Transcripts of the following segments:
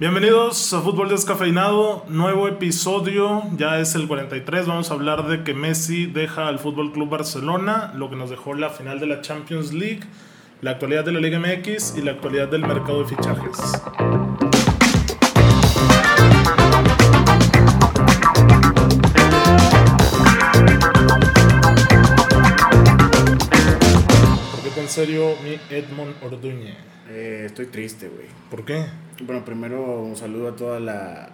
Bienvenidos a Fútbol Descafeinado, nuevo episodio, ya es el 43, vamos a hablar de que Messi deja al Fútbol Club Barcelona, lo que nos dejó la final de la Champions League, la actualidad de la Liga MX y la actualidad del mercado de fichajes. ¿Por qué tan serio mi Edmond Orduñe? Eh, estoy triste, güey. ¿Por qué? Bueno, primero un saludo a toda la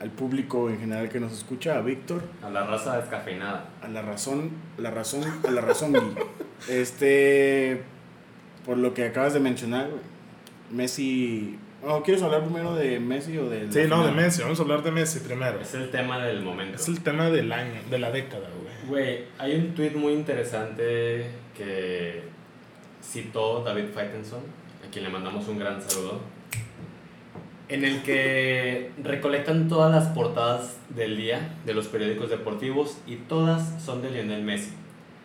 al público en general que nos escucha, a Víctor, A la raza descafeinada. a la razón, la razón, a la razón. Este, por lo que acabas de mencionar, güey, Messi. Oh, ¿Quieres hablar primero de Messi o de? la Sí, no, de? Messi, vamos a hablar de Messi primero. Es el tema del momento. Es el tema del año, de la década, güey. Güey, hay un tweet muy interesante que citó David Faitenson, quien le mandamos un gran saludo, en el que recolectan todas las portadas del día de los periódicos deportivos y todas son de Lionel Messi.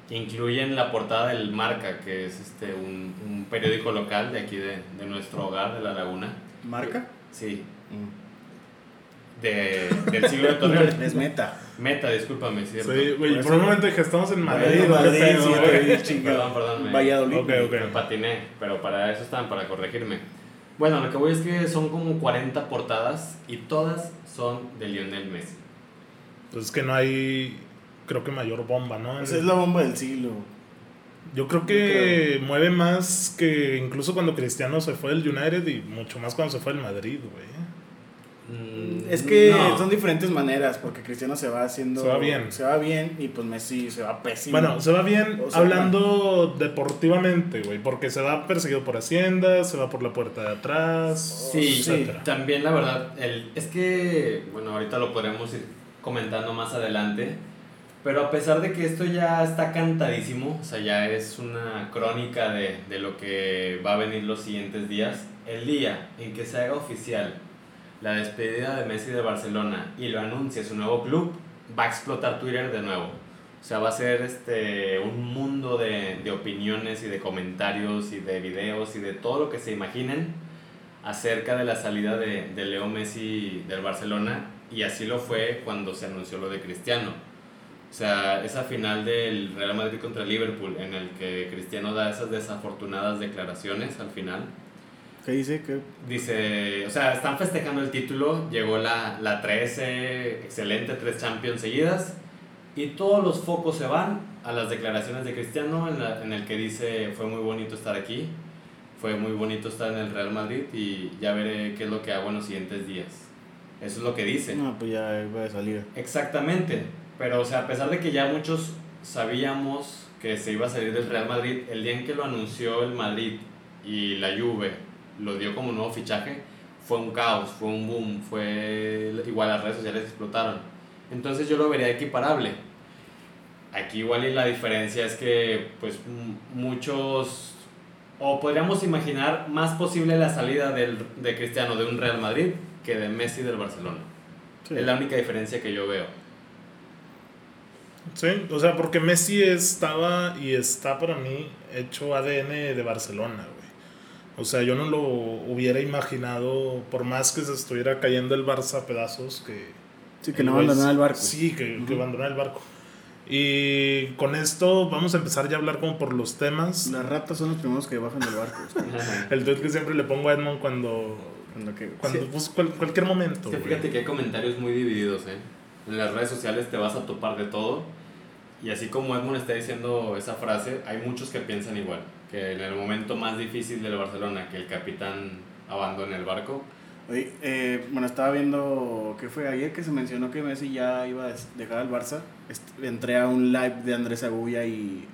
Incluyen la portada del Marca, que es este, un, un periódico local de aquí de, de nuestro hogar, de La Laguna. ¿Marca? Sí, Mm. de, del siglo de Torreón. Es meta. Meta, discúlpame, ¿cierto? Sí, güey, Por un momento dije, estamos en Madrid. Madrid, ¿o qué Madrid, sí, güey, chingado. Perdón, perdón. me- Valladolid. Ok, ok. Me patiné, pero para eso están, para corregirme. Bueno, lo que voy es que son como 40 portadas y todas son de Lionel Messi. Pues es que no hay, creo que mayor bomba, ¿no? Esa es la bomba del siglo. Yo creo que mueve más que incluso cuando Cristiano se fue del United y mucho más cuando se fue del Madrid, güey. Mm, Es que no. son diferentes maneras, porque Cristiano se va haciendo. Se va bien. Se va bien y pues Messi se va pésimo. Bueno, se va bien O sea, hablando deportivamente, güey, porque se va perseguido por Hacienda, se va por la puerta de atrás, Sí, etcétera. También la verdad, el, es que, bueno, ahorita lo podremos ir comentando más adelante, pero a pesar de que esto ya está cantadísimo, o sea, ya es una crónica de, de lo que va a venir los siguientes días, el día en que se haga oficial la despedida de Messi de Barcelona y lo anuncie su nuevo club, va a explotar Twitter de nuevo. O sea, va a ser este, un mundo de, de opiniones y de comentarios y de videos y de todo lo que se imaginen acerca de la salida de, de Leo Messi del Barcelona y así lo fue cuando se anunció lo de Cristiano. O sea, esa final del Real Madrid contra Liverpool en el que Cristiano da esas desafortunadas declaraciones al final. ¿Qué dice? ¿Qué? Dice, o sea, están festejando el título, llegó la, la 13, excelente, tres Champions seguidas, y todos los focos se van a las declaraciones de Cristiano en, la- en el que dice, fue muy bonito estar aquí, fue muy bonito estar en el Real Madrid y ya veré qué es lo que hago en los siguientes días. Eso es lo que dice. No, pues ya va a salir. Exactamente, pero o sea, a pesar de que ya muchos sabíamos que se iba a salir del Real Madrid, el día en que lo anunció el Madrid y la Juve lo dio como nuevo fichaje, fue un caos, fue un boom, fue igual las redes sociales explotaron. Entonces yo lo vería equiparable. Aquí igual y la diferencia es que pues muchos o podríamos imaginar más posible la salida del, de Cristiano de un Real Madrid que de Messi del Barcelona. Sí. Es la única diferencia que yo veo. Sí, o sea, porque Messi estaba y está para mí hecho ADN de Barcelona. O sea, yo no lo hubiera imaginado, por más que se estuviera cayendo el Barça a pedazos, que... Sí, que no abandonara el barco. Sí, que, que Ujú. abandonara el barco. Y con esto vamos a empezar ya a hablar como por los temas. Las ratas son los primeros que bajan del barco. El tweet que siempre le pongo a Edmond cuando... Cuando que, Cuando, Sí. pues, cual- cualquier momento. Que güey. fíjate que hay comentarios muy divididos, ¿eh? En las redes sociales te vas a topar de todo. Y así como Edmund está diciendo esa frase, hay muchos que piensan igual. Que en el momento más difícil del Barcelona, que el capitán abandone el barco, Oye, eh, bueno, estaba viendo que fue ayer que se mencionó que Messi ya iba a dejar al Barça. Entré a un live de Andrés Agulla y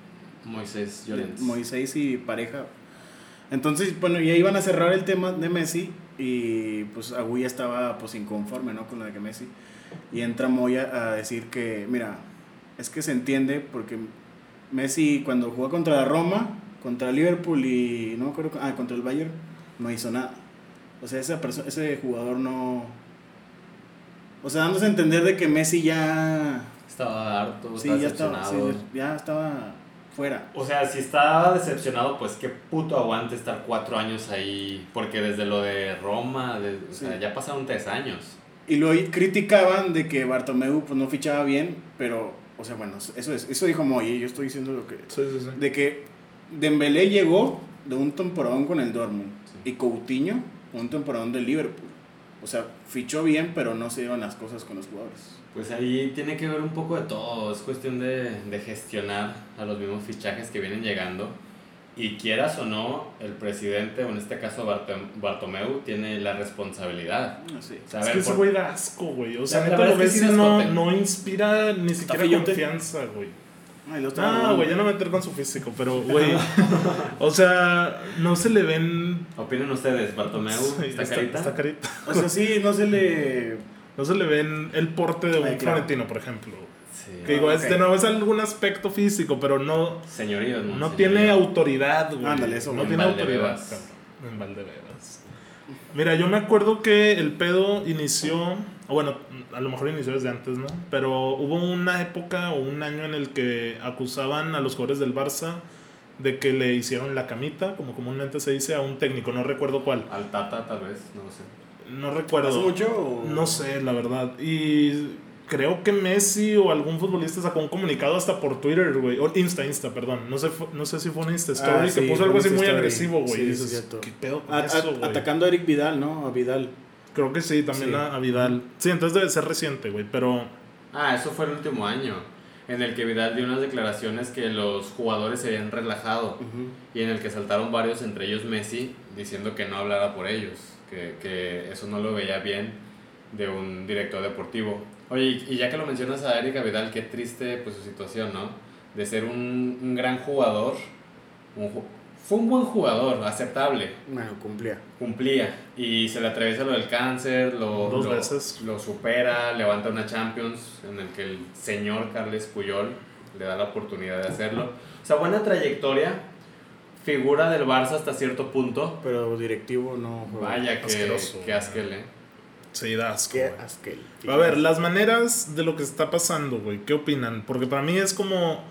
Moisés Llorens. Moisés y pareja. Entonces, bueno, ya iban a cerrar el tema de Messi y pues Agulla estaba pues inconforme, ¿no? Con lo de que Messi. Y entra Moya a decir que, mira, es que se entiende porque Messi cuando jugó contra la Roma, contra Liverpool y no me acuerdo, ah, contra el Bayern, no hizo nada. O sea, esa ese jugador no... O sea, dándose a entender de que Messi ya... Estaba harto, Sí, estaba ya estaba, sí, ya estaba fuera. O sea, si está decepcionado, pues qué puto aguante estar cuatro años ahí. Porque desde lo de Roma, de- o sea, ya pasaron tres años. Y lo criticaban de que Bartomeu pues, no fichaba bien, pero, o sea, bueno, eso es, eso dijo Moy, y yo estoy diciendo lo que... Sí, sí, sí. De que Dembélé llegó de un temporadón con el Dortmund Sí. y Coutinho un temporadón del Liverpool. O sea, fichó bien, pero no se dieron las cosas con los jugadores. Pues ahí tiene que ver un poco de todo. Es cuestión de, de gestionar a los mismos fichajes que vienen llegando. Y quieras o no, el presidente, o en este caso Bartom- Bartomeu, tiene la responsabilidad. Así. O sea, a Es ver, que ese por- güey da asco, güey. O sea, La- la verdad es que sí no, no inspira ni siquiera confianza, güey. Ay, lo Ah, robando. güey, ya no meter con su físico, pero, güey. o sea, no se le ven. ¿Opinen ustedes, Bartomeu? Sí, ¿Está carita? Está carita. O sea, sí, no se le... No se le ven el porte de un Ay, claro. Florentino, por ejemplo. Sí. Que digo, Ah, es, ok. de nuevo es algún aspecto físico, pero no, Señorío, ¿no? no Señorío. tiene autoridad, güey. Ándale, eso, no tiene En autoridad. Cabrón. En Valdebebas. Mira, yo me acuerdo que el pedo inició, o bueno, a lo mejor inició desde antes, ¿no? Pero hubo una época o un año en el que acusaban a los jugadores del Barça de que le hicieron la camita, como comúnmente se dice, a un técnico, no recuerdo cuál. Al Tata, tal vez, no lo sé. No recuerdo. ¿Hace mucho o...? No sé, la verdad. Y creo que Messi o algún futbolista sacó un comunicado hasta por Twitter, güey. O Insta, Insta, perdón. No sé, no sé si fue un Insta Story Ah, que puso algo así Insta muy Story. agresivo, güey. Sí, dices. ¿qué pedo con A- a- eso, güey? atacando a Eric Vidal, ¿no? A Vidal. Creo que sí, también Sí. A, a Vidal. Sí, entonces debe ser reciente, güey. Pero Ah, eso fue el último año, en el que Vidal dio unas declaraciones que los jugadores se habían relajado y en el que saltaron varios, entre ellos Messi, diciendo que no hablara por ellos, que, que eso no lo veía bien de un director deportivo. Oye, y- ya que lo mencionas a Erika Vidal, qué triste pues su situación, ¿no? De ser un, un gran jugador, un fue un buen jugador, aceptable, Bueno, cumplía. cumplía y se le atraviesa lo del cáncer, lo, Dos lo- veces. lo supera, levanta una Champions en el que el señor Carles Puyol le da la oportunidad de hacerlo. O sea, buena trayectoria, figura del Barça hasta cierto punto. Pero directivo no... juega. Vaya que, Asqueroso, que asquel, ¿eh? sí, da asco, Qué asquel. A ver, las maneras de lo que está pasando, güey. ¿Qué opinan? Porque para mí es como.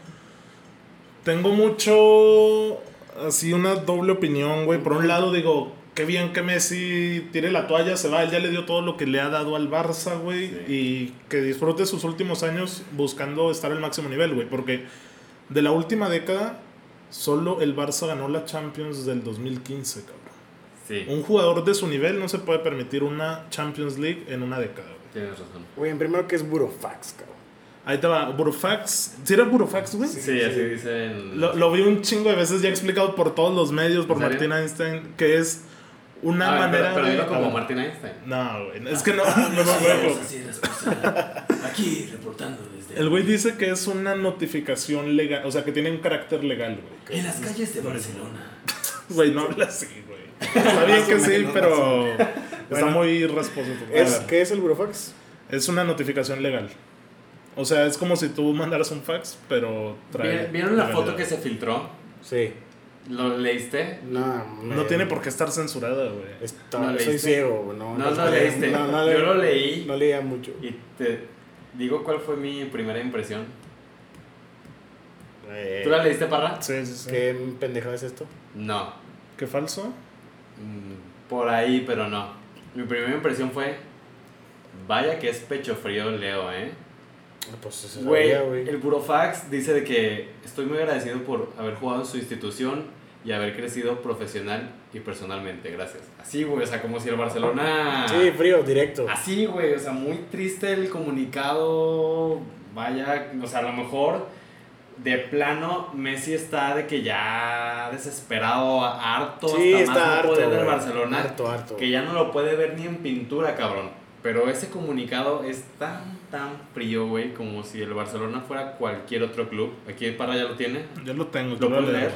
Tengo mucho. Así una doble opinión, güey. Por un lado, digo, qué bien que Messi tire la toalla, se va. Él ya le dio todo lo que le ha dado al Barça, güey. Y que disfrute sus últimos años buscando estar al máximo nivel, güey. Porque de la última década, solo el Barça ganó la Champions del 2015, cabrón. Sí, Un jugador de su nivel no se puede permitir una Champions League en una década, güey. tienes razón. Güey, en primero que es Burofax, cabrón. Ahí te va, Burofax. ¿Sí era Burofax, güey? Sí, así dicen. Lo, lo vi un chingo de veces ya explicado por todos los medios, por. Martín Einstein, que es una Ah, manera pero, pero de... como a ver. Martin Einstein. No, güey, es que no, no me acuerdo. Aquí reportando desde El güey dice que es una notificación legal, o sea, que tiene un carácter legal, güey. en las calles de Barcelona. Güey, no habla así, güey. Está bien que sí, pero está muy rasposo. ¿Es. ¿Qué es el Burofax? Es una notificación legal. O sea, es como si tú mandaras un fax, pero trae... ¿Vieron- ¿Vieron la foto que se filtró? Sí. ¿Lo leíste? No, me- No tiene por qué estar censurada, güey. Está- ¿No soy ciego, güey, no. No lo leo- leíste. no- no Yo lo leí. No leía mucho. Y te digo cuál fue mi primera impresión. Eh, ¿Tú la leíste, Parra? Sí, sí, sí. ¿Qué pendejada es esto? No. ¿Qué falso? Mm, Por ahí, pero no. Mi primera impresión fue. Vaya que es pecho frío, Leo, ¿eh? Ah, Pues eso Güey, güey. el Burofax dice de que estoy muy agradecido por haber jugado en su institución y haber crecido profesional y personalmente. Gracias. Así, güey, o sea, como si el Barcelona. Sí, frío, directo. Así, güey, o sea, muy triste el comunicado. Vaya, o sea, a lo mejor de plano Messi está de que ya desesperado, harto, Sí, hasta más está no harto. poder del. Barcelona, Harto, harto. que ya no lo puede ver ni en pintura, cabrón. Pero ese comunicado es tan, tan frío, güey, como si el Barcelona fuera cualquier otro club. Aquí Parra ya lo tiene. Yo lo tengo. ¿Lo te voy a puedes leer.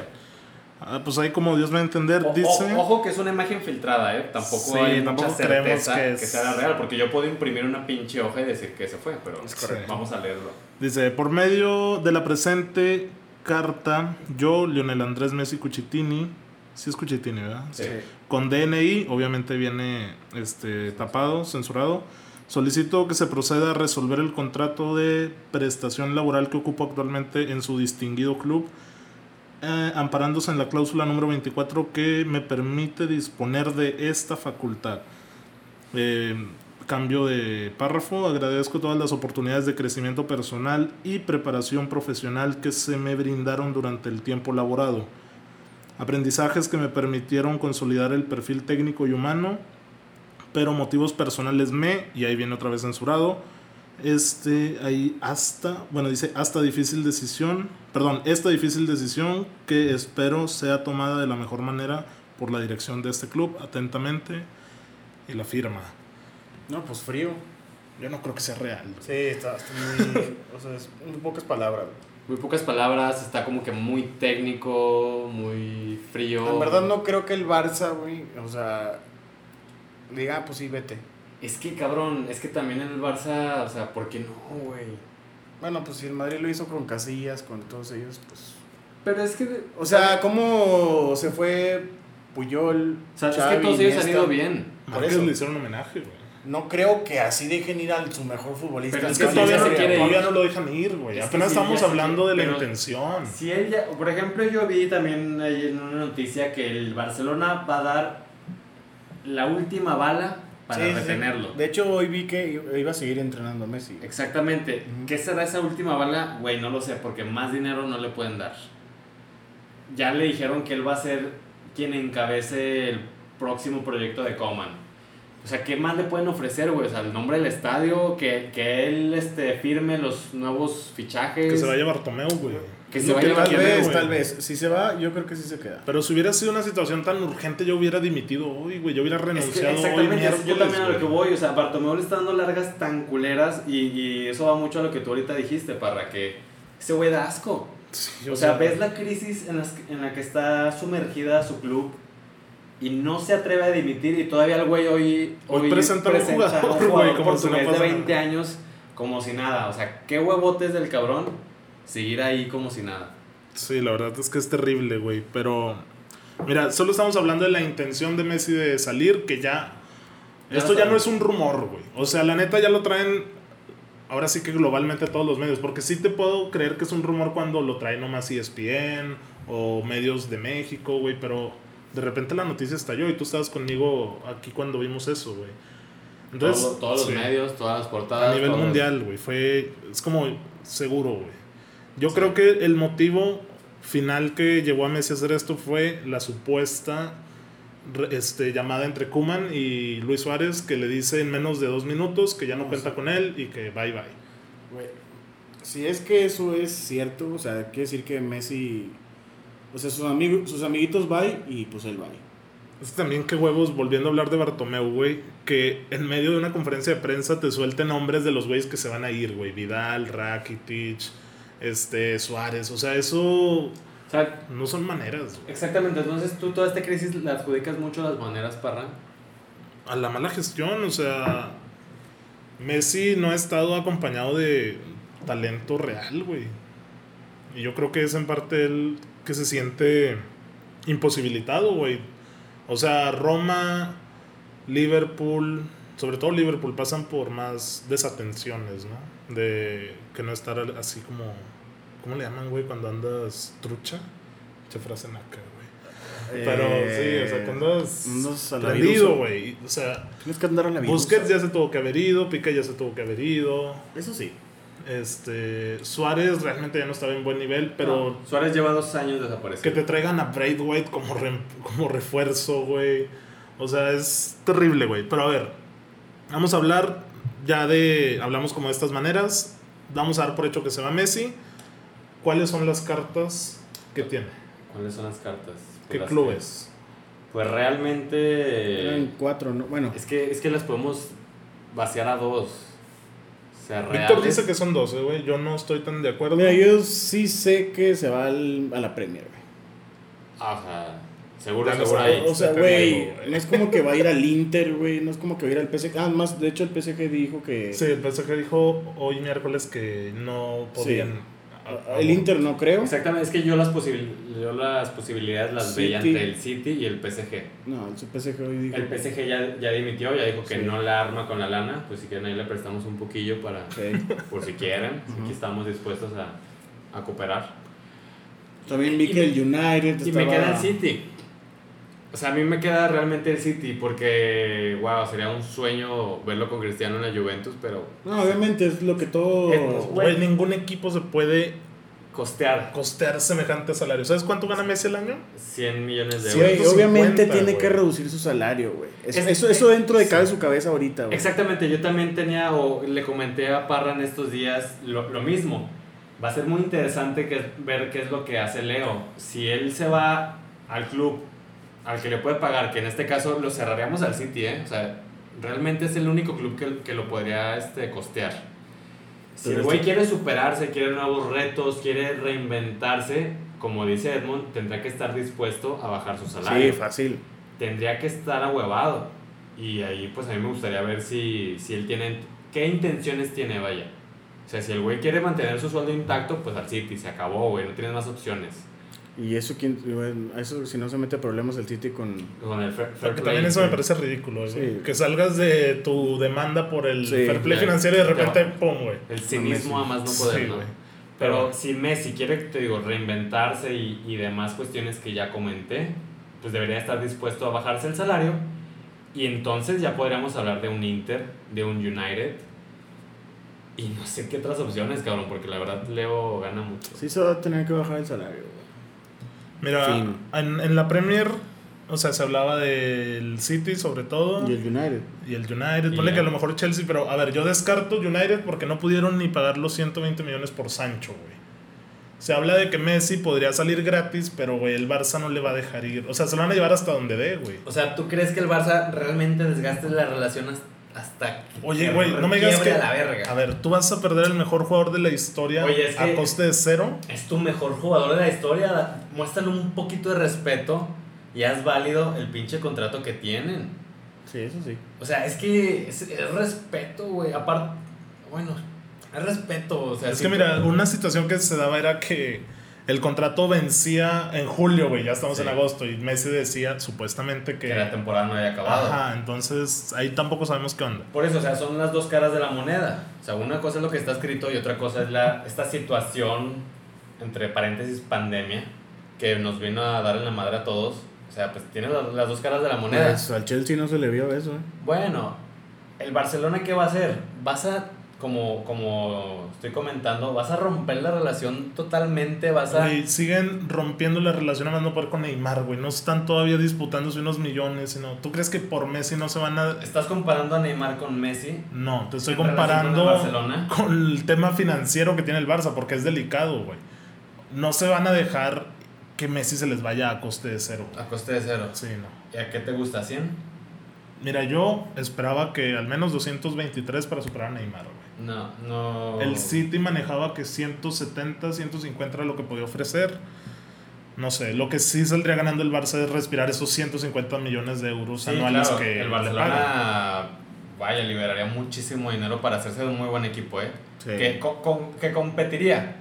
Ah, pues ahí como Dios me va a entender, O- dice... o- ojo que es una imagen filtrada, ¿eh? Tampoco Sí, hay tampoco mucha creemos certeza que que, es- sea real, porque yo puedo imprimir una pinche hoja y decir que se fue, pero Es correcto. vamos a leerlo. Dice, por medio de la presente carta, yo, Lionel Andrés Messi Cuchitini, sí es Cuchitini, ¿verdad? Sí. Con DNI, obviamente viene este, tapado, censurado. Solicito que se proceda a resolver el contrato de prestación laboral que ocupo actualmente en su distinguido club eh, amparándose en la cláusula número 24 que me permite disponer de esta facultad. Eh, cambio de párrafo, agradezco todas las oportunidades de crecimiento personal y preparación profesional que se me brindaron durante el tiempo laborado. Aprendizajes que me permitieron consolidar el perfil técnico y humano, pero motivos personales me, y ahí viene otra vez censurado, este, ahí hasta, bueno, dice hasta difícil decisión, perdón, esta difícil decisión que espero sea tomada de la mejor manera por la dirección de este club, atentamente, y la firma. No, pues frío. Yo no creo que sea real. Sí, está, está muy. o sea, es muy pocas palabras. Muy pocas palabras, está como que muy técnico, muy frío. En verdad no creo que el Barça, güey, o sea, diga, ah, pues sí, vete. Es que cabrón, es que también el Barça, o sea, ¿por qué no, güey? Bueno, pues si el Madrid lo hizo con Casillas, con todos ellos, pues... Pero es que. O sea, ¿cómo se fue Puyol, o sea, es Xavi, que todos ellos han ido bien. Por eso. le hicieron homenaje, güey. No creo que así dejen ir a su mejor futbolista. Pero Es es que todavía, no, quiere todavía ir. no lo dejan ir, güey. Es Apenas sí, estamos hablando quiere, de la intención. Si él ya, por ejemplo, yo vi también ahí en una noticia que el Barcelona va a dar la última bala para Sí, sí. retenerlo. De hecho, hoy vi que iba a seguir entrenando a Messi. Exactamente. ¿Qué será esa última bala? Güey, no lo sé, porque más dinero no le pueden dar. Ya le dijeron que él va a ser quien encabece el próximo proyecto de Coman. O sea, ¿qué más le pueden ofrecer, güey? O sea, el nombre del estadio, que, que él este, firme los nuevos fichajes. Que se vaya Bartomeu, güey. Que se vaya Tal vez, tal vez. Si se va, yo creo que sí se queda. Pero si hubiera sido una situación tan urgente, yo hubiera dimitido hoy, güey. Yo hubiera Es que renunciado hoy yo también a lo que voy, o sea, Bartomeu le está dando largas tan culeras y, y eso va mucho a lo que tú ahorita dijiste, para que ese güey da asco. Sí, O sea, ves la crisis en, las en la que está sumergida su club y no se atreve a dimitir y todavía el güey hoy, Hoy presenta a un jugador, un güey, como si no de pasa 20 nada. años como si nada. O sea, qué huevotes del cabrón seguir ahí como si nada. Sí, la verdad es que es terrible, güey. Pero, mira, solo estamos hablando de la intención de Messi de salir, que ya... Ya esto ya no es un rumor, güey. O sea, la neta ya lo traen, ahora sí que globalmente todos los medios. Porque sí te puedo creer que es un rumor cuando lo trae nomás ESPN o medios de México, güey. Pero de repente la noticia estalló y tú estabas conmigo aquí cuando vimos eso, güey. Entonces, Todo- todos sí. los medios, todas las portadas. A nivel todos- mundial, güey. Fue. Es como seguro, güey. Yo creo que el motivo final que llevó a Messi a hacer esto fue la supuesta este, llamada entre Kuman y Luis Suárez que le dice en menos de dos minutos que ya no No, cuenta sí. con él y que bye bye. Si es que eso es cierto, o sea, quiere decir que Messi. O sea, sus, amigos, sus amiguitos bye y pues él bye. Es también que huevos, volviendo a hablar de Bartomeu, güey, que en medio de una conferencia de prensa te suelte nombres de los güeyes que se van a ir, güey. Vidal, Rakitic, este, Suárez. O sea, eso O sea, no son maneras, güey. exactamente. Entonces tú toda esta crisis la adjudicas mucho a las maneras, Parra. a la mala gestión, o sea, Messi no ha estado acompañado de talento real, güey. Y yo creo que es en parte él que se siente imposibilitado, güey. O sea, Roma, Liverpool, sobre todo Liverpool, pasan por más desatenciones, ¿no? De que no estar así como... ¿Cómo le llaman, güey, cuando andas trucha? Mucha frase naca, güey. Pero sí, o sea, cuando andas Andas prendido, güey. O sea, Tienes que andar a la virusa. Busquets ya se tuvo que haber ido, Pica ya se tuvo que haber ido. Eso sí. Este, Suárez realmente ya no estaba en buen nivel, pero No, Suárez lleva dos años que desaparecido. te traigan a Braithwaite como, re- como refuerzo, güey. O sea, es terrible, güey. Pero a ver, vamos a hablar ya de, hablamos como de estas maneras. Vamos a dar por hecho que se va Messi. ¿Cuáles son las cartas que tiene? ¿Cuáles son las cartas? ¿Qué Las clubes? que- Pues realmente. Eran cuatro, ¿no? Bueno, Es que, es que las podemos vaciar a dos. O sea, Víctor dice que son 12, güey. Yo no estoy tan de acuerdo. mira, yo sí sé que se va al- a la Premier, güey. Sea, seguro, seguro ahí. O sea, güey, no es como que va a ir al Inter, güey, no es como que va a ir al PSG. Ah, más, de hecho el PSG dijo que Sí, el PSG dijo hoy miércoles que no podían. el Inter no creo. Exactamente, es que yo las, posibil- yo las posibilidades las veía entre el City y el PSG. No, el PSG hoy dijo. El PSG ya, ya dimitió, ya dijo que Sí. no la arma con la lana, pues si quieren ahí le prestamos un poquillo para, Ok. por si quieren, Ujú. aquí estamos dispuestos a, a cooperar. También vi Y que me- el United Y me queda el City. O sea, a mí me queda realmente el City porque, wow, sería un sueño verlo con Cristiano en la Juventus, pero No, obviamente es lo que todo... Es- Güey, Güey. ningún equipo se puede costear costear semejante salario. ¿Sabes cuánto gana Messi al año? 100 millones de Sí, euros. güey, obviamente 150, tiene güey. que reducir su salario, güey. Eso, Es- eso, eso dentro de sí. cabe su cabeza ahorita, güey. Exactamente, yo también tenía, o le comenté a Parra en estos días lo, lo mismo. Va a ser muy interesante que, ver qué es lo que hace Leo. Si él se va al club al que le puede pagar, que en este caso lo cerraríamos al City, ¿eh? O sea, realmente es el único club que, que lo podría este, costear. Si el Pero güey este- quiere superarse, quiere nuevos retos, quiere reinventarse, como dice Edmond, tendrá que estar dispuesto a bajar su salario Sí, fácil. tendría que estar ahuevado. Y ahí pues a mí me gustaría ver si, si él tiene, qué intenciones tiene, vaya. O sea, si el güey quiere mantener su sueldo intacto, pues al City, se acabó, güey, no tienes más opciones. Y eso, quién, eso si no se mete a problemas el City con... Con el fair, fair Porque play, también eso me sí. parece ridículo. Sí. Que salgas de tu demanda por el Sí, fair play financiero y de repente, Ya. pum, güey. El cinismo a más no Sí, poder, ¿no? Pero si Messi quiere, te digo, reinventarse y, y demás cuestiones que ya comenté, pues debería estar dispuesto a bajarse el salario. Y entonces ya podríamos hablar de un Inter, de un United. Y no sé qué otras opciones, cabrón, porque la verdad Leo gana mucho. Sí se va a tener que bajar el salario, güey. Mira, Fin. en, en la Premier, o sea, se hablaba del City sobre todo. Y el United. Y el United, ponle que a lo mejor Chelsea, pero a ver, yo descarto United porque no pudieron ni pagar los 120 millones por Sancho, güey. Se habla de que Messi podría salir gratis, pero güey, el Barça no le va a dejar ir. O sea, se lo van a llevar hasta donde dé, güey. O sea, ¿tú crees que el Barça realmente desgaste la relación hasta- hasta Oye, que güey, no me digas que. la verga? A ver, tú vas a perder el mejor jugador de la historia Oye, es a que- coste de cero. Es tu mejor jugador de la historia. Muéstrale un poquito de respeto y haz válido el pinche contrato que tienen. Sí, eso sí. O sea, es que es, es respeto, güey. Aparte, bueno, es respeto. O sea, Es que mira, una situación que se daba era que el contrato vencía en julio, güey, ya estamos Sí. en agosto, y Messi decía supuestamente que... que la temporada no haya acabado. Ajá, entonces ahí tampoco sabemos qué onda. Por eso, o sea, son las dos caras de la moneda. O sea, una cosa es lo que está escrito y otra cosa es la, esta situación, entre paréntesis, pandemia, que nos vino a dar en la madre a todos. O sea, pues tiene la- las dos caras de la moneda. Pues, al Chelsea no se le vio eso, eh. Bueno, el Barcelona, ¿qué va a hacer? Vas a, como, como estoy comentando, vas a romper la relación totalmente, vas a... Güey, siguen rompiendo la relación a más no poder con Neymar, güey. No están todavía disputándose unos millones, sino... ¿Tú crees que por Messi no se van a...? ¿Estás comparando a Neymar con Messi? No, te estoy ¿En relación comparando con el Barcelona? con el tema financiero que tiene el Barça, porque es delicado, güey. No se van a dejar que Messi se les vaya a coste de cero. A coste de cero. Sí, no. ¿Y a qué te gusta? ¿100? Mira, yo esperaba que al menos 223 para superar a Neymar, güey. No, no... El City manejaba que 170, 150 era lo que podía ofrecer. No sé, lo que sí saldría ganando el Barça es respirar esos 150 millones de euros Sí, anuales claro, que el. Barcelona, vaya, liberaría muchísimo dinero para hacerse de un muy buen equipo, ¿eh? Sí. Que, co- con- que competiría.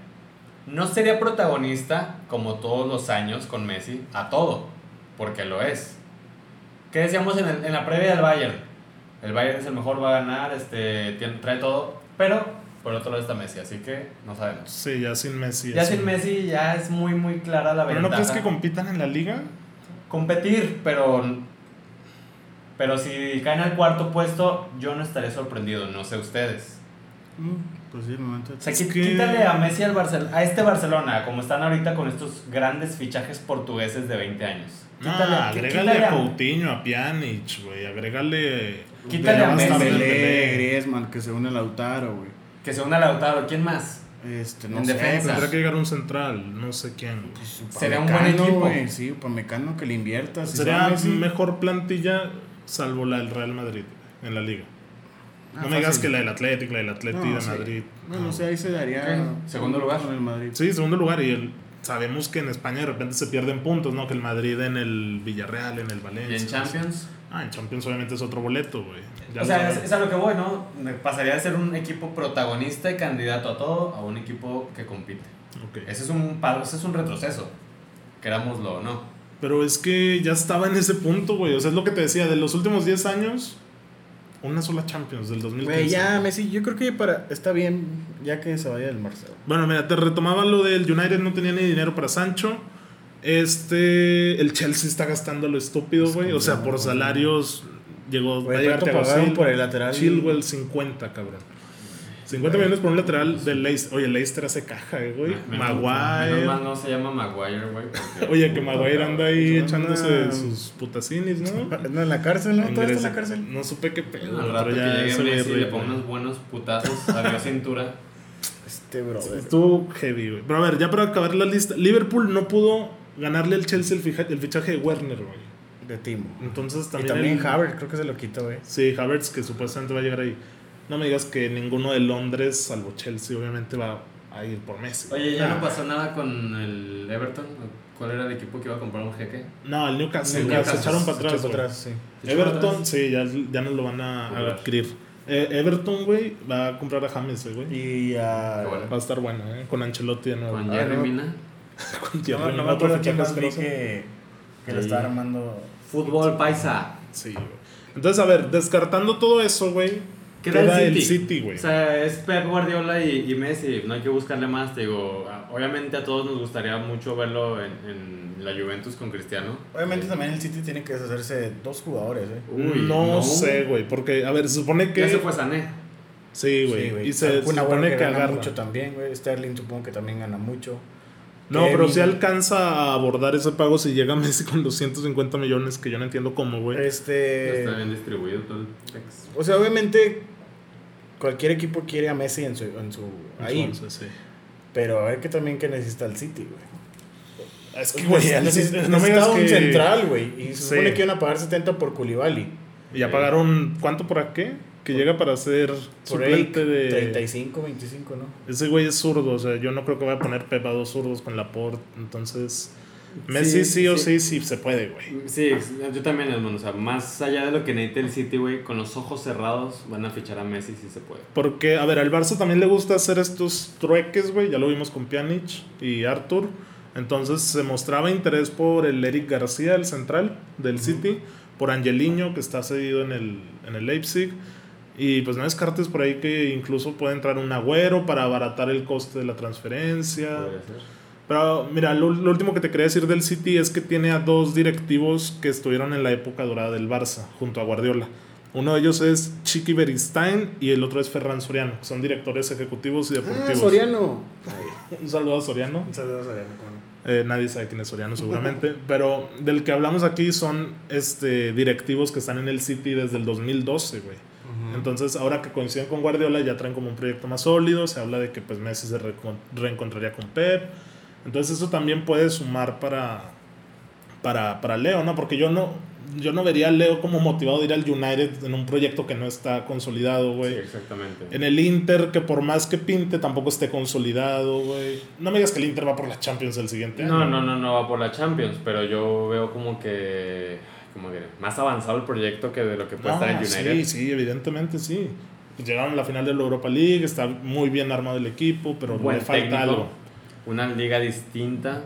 No sería protagonista como todos los años con Messi a todo, porque lo es. ¿Qué decíamos en, el- en la previa del Bayern? El Bayern es el mejor, va a ganar, este, tiene- trae todo, pero por otro lado está Messi, así que no sabemos. Sí, ya sin Messi. Ya sin Messi ya es muy, muy clara la ¿Pero ventaja. no crees que compitan en la liga? competir, pero pero si caen al cuarto puesto, yo no estaré sorprendido, no sé ustedes. Mm, Pues sí, el momento. O sea, Es que- quítale a Messi al Barcel a este Barcelona, como están ahorita con estos grandes fichajes portugueses de 20 años. Quítale, Ah, agrégale quítale a Coutinho, a Pjanic, güey. Agrégale... Quítale a Messi. Dembélé, Griezmann, que se une a Lautaro, güey. que se una Lautaro, ¿quién más? Este, no En sé, defensa. Tendrá que llegar un central, no sé quién. pues, Sería un buen equipo. güey, Sí, Upamecano que le invierta. si Sería mejor plantilla salvo la del Real Madrid en la liga. Ah, no me digas que la del Atlético, la del Atlético No, de sí. Madrid. Bueno, No. o sea, ahí se daría. Segundo lugar. Con el Madrid. Sí, segundo lugar. Y el, sabemos que en España de repente se pierden puntos, ¿no? Que el Madrid en el Villarreal, en el ¿Y Valencia. en Champions? Ah, en Champions obviamente es otro boleto, güey. O sea, es, es a lo que voy, ¿no? Me Pasaría de ser un equipo protagonista y candidato a todo a un equipo que compite. Ok. Ese es un, ese es un retroceso, querámoslo o no. Pero es que ya estaba en ese punto, güey. O sea, es lo que te decía, de los últimos 10 años, Una sola Champions del 2015. Güey, ya, Messi, yo creo que para está bien ya que se vaya del Marcelo. Bueno, mira, te retomaba lo del United no tenía ni dinero para Sancho. Este, el Chelsea está gastando lo estúpido, güey. O sea, por salarios llegó a llegar ¿cuánto Thiago pagaron Silva, por el lateral? Chilwell 50, cabrón. 50 millones por un lateral del Leicester. Oye, Leicester hace caja, eh, güey. Menos- Menos Maguire. mal no se llama Maguire, güey. Oye, que Maguire anda ahí echándose sus putacinis, ¿no? No, en la cárcel, ¿no? Todavía está en la cárcel. No supe qué pedo. Al rato pero que ya llegue Messi le ponga unos buenos putazos, adiós cintura. Este brother. Estuvo heavy, güey. Pero a ver, ya para acabar la lista. Liverpool no pudo ganarle al Chelsea el, fija- el fichaje de Werner, güey. De Timo. Entonces Y también. también el- Havertz, creo que se lo quitó, güey. Sí, Havertz, que supuestamente va a llegar ahí. No me digas que ninguno de Londres, salvo Chelsea, obviamente va a ir por Messi. Oye, ¿ya Ah. no pasó nada con el Everton? ¿Cuál era el equipo que iba a comprar un jeque? No, el Newcastle, El güey, se Newcastle echaron para atrás. para atrás, sí. ¿Se echó para Everton, atrás? sí, ya, ya no lo van a, adquirir. Eh, Everton, güey, va a comprar a James, eh, güey. Y a. Qué bueno. Va a estar bueno, ¿eh? Con Ancelotti de nuevo. Con Jerry. Mina. No, me acuerdo quién más vi que, que lo estaba armando. Fútbol paisa. Sí, güey. Entonces, a ver, descartando todo eso, güey. Queda Queda el City. Güey. O sea, es Pep Guardiola y, y Messi, no hay que buscarle más, te digo, obviamente a todos nos gustaría mucho verlo en, en la Juventus con Cristiano. Obviamente también el City tiene que deshacerse de dos jugadores, ¿eh? Uy, no, sé, güey. Porque, a ver, se supone que. Ya se fue Sané. Sí, güey. Sí, y se, se supone que que gana agarra. mucho también, güey. Sterling supongo que también gana mucho. No, pero si alcanza a abordar ese pago si llega Messi con los 150 millones, que yo no entiendo cómo, güey. Este. está bien distribuido todo. O sea, obviamente cualquier equipo quiere a Messi en su, en su ahí, Entonces, sí. pero a ver que también que necesita el City, güey. Es que, Güey, güey, necesita, no me digas un que- central, güey, y se Sí. supone que iban a pagar 70 por Koulibaly. Y ya pagaron, ¿cuánto por qué? Que llega para ser suplente de... 35, 25, ¿no? Ese güey es zurdo, o sea, yo no creo que vaya a poner Pepa dos zurdos con Laporte, entonces... Messi sí, Sí, o sí. sí, sí se puede, güey. Sí, yo también, hermano. O sea, más allá de lo que necesita el City, güey, con los ojos cerrados van a fichar a Messi si se puede. Porque, a ver, al Barça también le gusta hacer estos trueques, güey. Ya lo vimos con Pjanic y Arthur. Entonces se mostraba interés por el Eric García, el central del City. Por Angeliño, que está cedido en el, en el Leipzig. Y pues no descartes por ahí que incluso puede entrar un agüero para abaratar el coste de la transferencia. Pero mira, lo, lo último que te quería decir del City es que tiene a dos directivos que estuvieron en la época dorada del Barça, junto a Guardiola. Uno de ellos es Chiqui Beristain y el otro es Ferran Soriano, que son directores ejecutivos y deportivos. Ah, Soriano. Un saludo a Soriano. Un saludo a Soriano. Eh, nadie sabe quién es Soriano seguramente, pero del que hablamos aquí son este, directivos que están en el City desde el 2012, güey. Entonces, ahora que coinciden con Guardiola, ya traen como un proyecto más sólido. Se habla de que pues Messi se reencontraría con Pep. Entonces, eso también puede sumar para, para, para Leo, ¿no? Porque yo no, yo no vería a Leo como motivado de ir al United en un proyecto que no está consolidado, Sí, güey. exactamente. En el Inter, que por más que pinte, tampoco esté consolidado, güey. No me digas que el Inter va por la Champions el siguiente No, año. no, no, no va por la Champions, pero yo veo como que, como más avanzado el proyecto que de lo que puede No, estar en United. Sí, sí, evidentemente sí. Llegaron a la final de la Europa League, está muy bien armado el equipo, pero Buen le falta técnico, algo. Una liga distinta.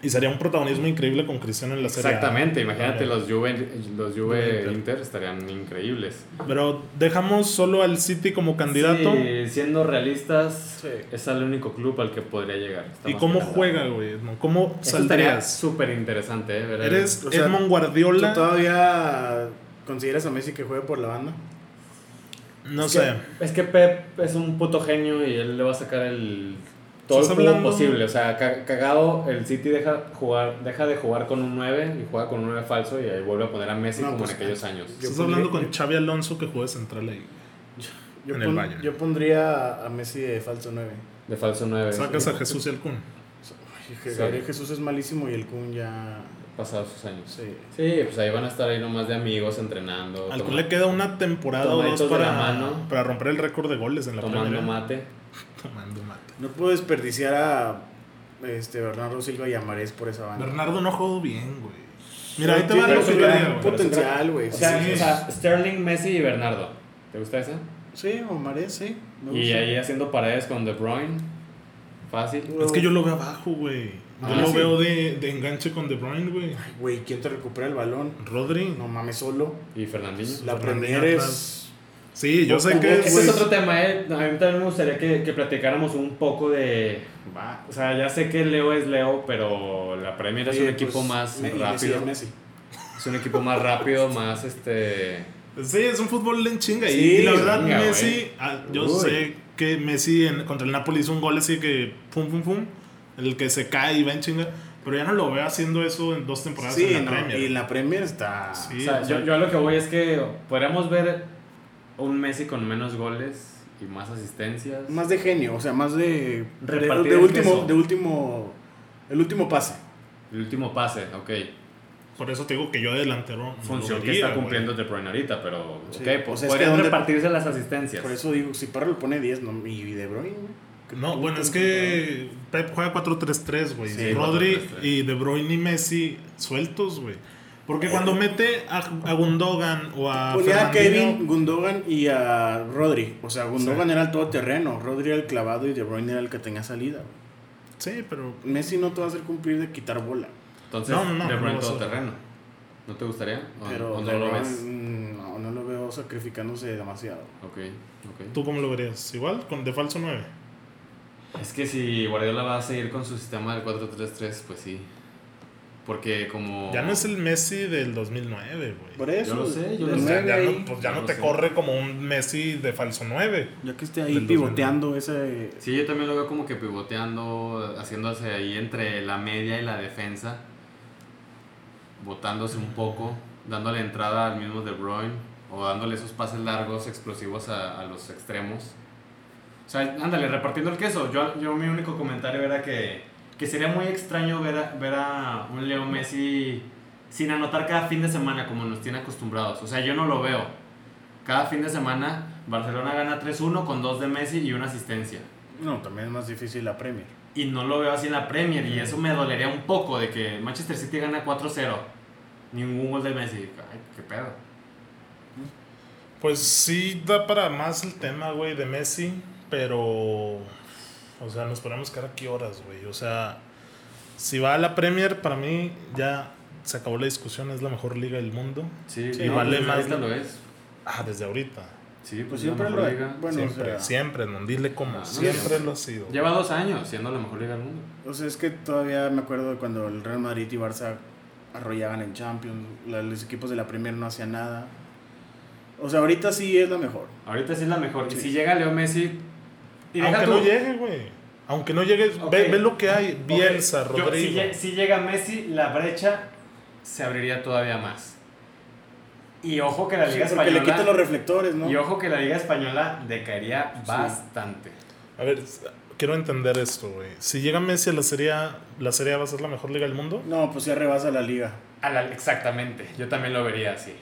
Y sería un protagonismo increíble con Cristiano en la serie. A. Exactamente, imagínate los Juve, los Juve Inter. Inter. estarían increíbles. Pero dejamos solo al City como candidato. Sí, siendo realistas, Sí. es el único club al que podría llegar. ¿Y cómo juega, güey? ¿No? ¿Cómo Eso estaría saldrías? súper interesante, ¿eh? Ver ¿Eres O sea, Edmond ¿Tú Guardiola? todavía consideras a Messi que juegue por la banda? No Es sé. que- es que Pep es un puto genio y él le va a sacar el todo el Estás juego hablando- posible. O sea, ca- cagado, el City deja, jugar, deja de jugar con un 9 y juega con un 9 falso y ahí vuelve a poner a Messi No, como pues, en aquellos años. Yo Estás pondría- hablando con Xavi Alonso que juega central ahí. Yo, En el Bayern. yo pondría a Messi de falso 9. De falso 9. Sacas a Jesús y al Kun. Sí. Jesús es malísimo y el Kun ya. Pasados sus años. Sí. Sí, pues ahí van a estar ahí nomás de amigos entrenando. Al le queda una temporada o dos para, mano. para romper el récord de goles en la tomando Premier. mate. Tomando mate. No puedo desperdiciar a este, Bernardo Silva y a Marés por esa banda. Bernardo no jugó bien, güey. Mira, ahí te va lo que potencial, güey. O sea, Sí. o sea, Sterling, Messi y Bernardo. ¿Te gusta esa? Sí, o Marés, sí. me Y ahí haciendo paredes con De Bruyne. Fácil. Es que yo lo veo abajo, güey. Yo Ah, lo sí. veo de, de enganche con De Bruyne, güey. Güey, ¿quién te recupera el balón? Rodri. No mames solo. Y Fernandinho. La Premier atrás. es Sí, yo sé que Ese es. es otro tema, ¿eh? A mí también me gustaría que, que platicáramos un poco de... va, O sea, ya sé que Leo es Leo, pero la Premier es un equipo pues, más Messi rápido. es Messi. Es un equipo más rápido, más este... Sí, es un fútbol en chinga. Sí, y la verdad, Messi, ah, yo Uy. sé que Messi en- contra el Napoli hizo un gol así que pum, pum, pum. El que se cae y va en chinga. Pero ya no lo veo haciendo eso en dos temporadas Sí, en la no, Premier. y la Premier está. Sí. o sea, yo, yo a lo que voy es que podríamos ver un Messi con menos goles y más asistencias. Más de genio, o sea, más de. De, Repartir de el último. De último. El último pase. El último pase, ok. Por eso te digo que yo de delantero. Función que está cumpliendo De Bruyne ahorita, pero Sí, ok, o pues sea, es que podrían donde- repartirse las asistencias. Por eso digo, si Parra lo pone 10, no, y De Bruyne. No, bueno, es que Pep juega 4-3-3, güey. Sí, Rodri 4-3-3. y De Bruyne y Messi sueltos, güey. Porque cuando mete a, a Gundogan o a Ponía a Kevin, Gundogan y a Rodri. O sea, Gundogan era el todoterreno, Rodri era el clavado y De Bruyne era el que tenía salida. Sí, pero Messi no te va a hacer cumplir de quitar bola. Entonces, No, no, De Bruyne no, todo eso- terreno. ¿No te gustaría? ¿O, Pero o no lo ves? mm, no, no lo veo sacrificándose demasiado. Ok, ok. ¿tú cómo lo verías? ¿Igual? ¿Con de falso 9? Es que si Guardiola va a seguir con su sistema del 4-3-3, pues sí. Porque como... Ya no es el Messi del 2009, güey. Por eso, Yo lo sé, yo lo ya no, pues ya Yo no te sé. corre como un Messi de falso 9. ya que esté ahí pivoteando ese... Sí, yo también lo veo como que pivoteando, haciéndose ahí entre la media y la defensa. Botándose un poco, dándole entrada al mismo De Bruyne. O dándole esos pases largos, explosivos a, a los extremos. O sea, ándale, repartiendo el queso. Yo, yo mi único comentario era que, que sería muy extraño ver a, ver a un Leo Messi sin anotar cada fin de semana como nos tiene acostumbrados. O sea, yo no lo veo. Cada fin de semana Barcelona gana 3-1 con dos de Messi y una asistencia. No, también es más difícil la Premier. Y no lo veo así en la Premier y eso me dolería un poco de que Manchester City gana 4-0. Ningún gol de Messi. Ay, qué pedo. Pues sí da para más el tema, güey, de Messi, pero... O sea, nos podemos quedar aquí horas, güey. O sea, si va a la Premier, para mí ya se acabó la discusión, es la mejor liga del mundo. Sí, y vale más ahorita lo- es. Ah, desde ahorita. Sí, Pues pues la siempre lo liga. Bueno, siempre, o sea, siempre, no dile cómo, Ah, no, siempre no. lo ha sido. Lleva dos años siendo la mejor liga del mundo. O sea, es que todavía me acuerdo de cuando el Real Madrid y Barça arrollaban en Champions, la- los equipos de la Premier no hacían nada. O sea, ahorita sí es la mejor. Ahorita sí es la mejor. Y Sí. si llega Leo Messi. Aunque tú- no llegue, güey. Aunque no llegue, Ok. ve, ve lo que hay. Bielsa, Ok, yo- Rodrigo. si, lle- si llega Messi, la brecha se abriría todavía más. Y ojo que la Sí, Liga porque le quitan los reflectores, ¿no? Y ojo que la Liga Española decaería bastante. A ver, quiero entender esto, güey. Si llega Messi a la Serie A, ¿la Serie A va a ser la mejor liga del mundo? No, pues ya rebasa la liga. A la- exactamente, yo también lo vería así.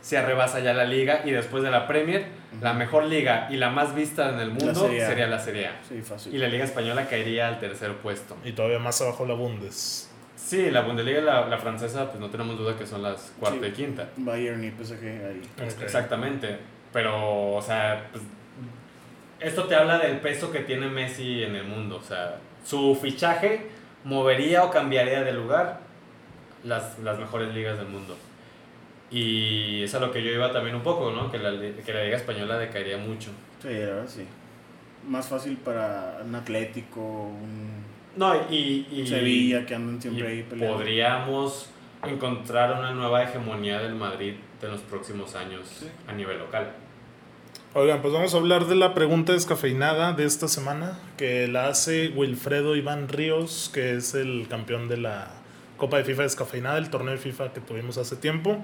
Se arrebasa ya la liga y después de la Premier, la mejor liga y la más vista en el mundo sería la Serie A. Sí, fácil. Y la Liga Española caería al tercer puesto. Y todavía más abajo la Bundes. Sí, la Bundesliga y la, la francesa, pues no tenemos duda que son las cuarta Sí. y quinta. Bayern y PSG ahí. Exactamente. Pero, o sea, pues, esto te habla del peso que tiene Messi en el mundo. O sea, su fichaje movería o cambiaría de lugar las, las mejores ligas del mundo. Y es a lo que yo iba también un poco, ¿no? Que la, que la liga española decaería mucho. Sí, la verdad sí. Más fácil para un Atlético, un No, y... y Sevilla que andan siempre y ahí peleando. podríamos encontrar una nueva hegemonía del Madrid de los próximos años Sí. a nivel local. Oigan, pues vamos a hablar de la pregunta descafeinada de esta semana, que la hace Wilfredo Iván Ríos, que es el campeón de la Copa de FIFA descafeinada, el torneo de FIFA que tuvimos hace tiempo.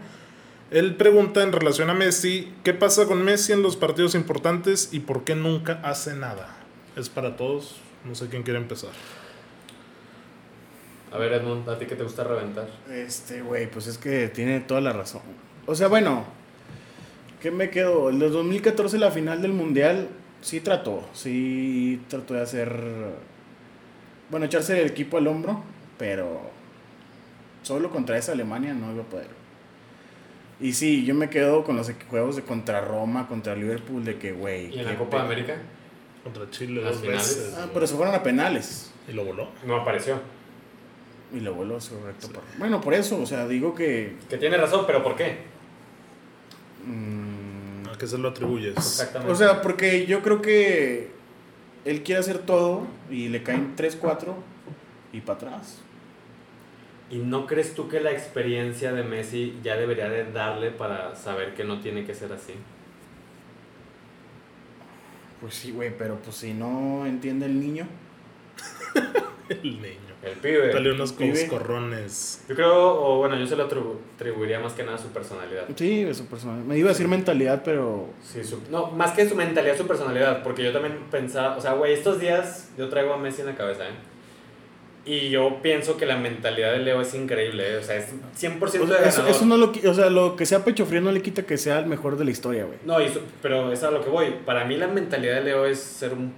Él pregunta en relación a Messi, ¿qué pasa con Messi en los partidos importantes y por qué nunca hace nada? Es para todos, no sé quién quiere empezar. A ver, Edmund, ¿a ti qué te gusta reventar? Este, güey, pues es que tiene toda la razón. O sea, bueno, ¿qué me quedo? El de 2014, la final del Mundial, sí trató. Sí trató de hacer. Bueno, echarse el equipo al hombro, pero solo contra esa Alemania no iba a poder. Y sí, yo me quedo con los juegos de contra Roma, contra Liverpool, de que, güey. ¿Y en la Copa de América? Contra Chile Las dos finales. veces. Ah, pero se fueron a penales. Y lo voló. No apareció. Y lo vuelvo a hacer recto. por- Bueno, por eso, o sea, digo que. Que tiene razón, pero ¿por qué? mm, ¿A qué se lo atribuyes? Exactamente. O sea, porque yo creo que él quiere hacer todo y le caen 3, 4 y para atrás. ¿Y no crees tú que la experiencia de Messi ya debería de darle para saber que no tiene que ser así? Pues sí, güey, pero pues si no entiende el niño. El niño. El pibe. Dale unos Pibe. coscorrones. Yo creo, o bueno, yo se lo atribu- atribuiría más que nada a su personalidad. Sí, es su personalidad. Me iba a decir mentalidad, pero. Sí, su- no, más que su mentalidad, su personalidad, porque yo también pensaba, o sea, güey, estos días yo traigo a Messi en la cabeza, ¿eh? Y yo pienso que la mentalidad de Leo es increíble, ¿eh? o sea, es 100% O de sea, eso, ganador. eso no lo, o sea, lo que sea pecho frío no le quita que sea el mejor de la historia, güey. No, y su- pero es a lo que voy. Para mí la mentalidad de Leo es ser, un,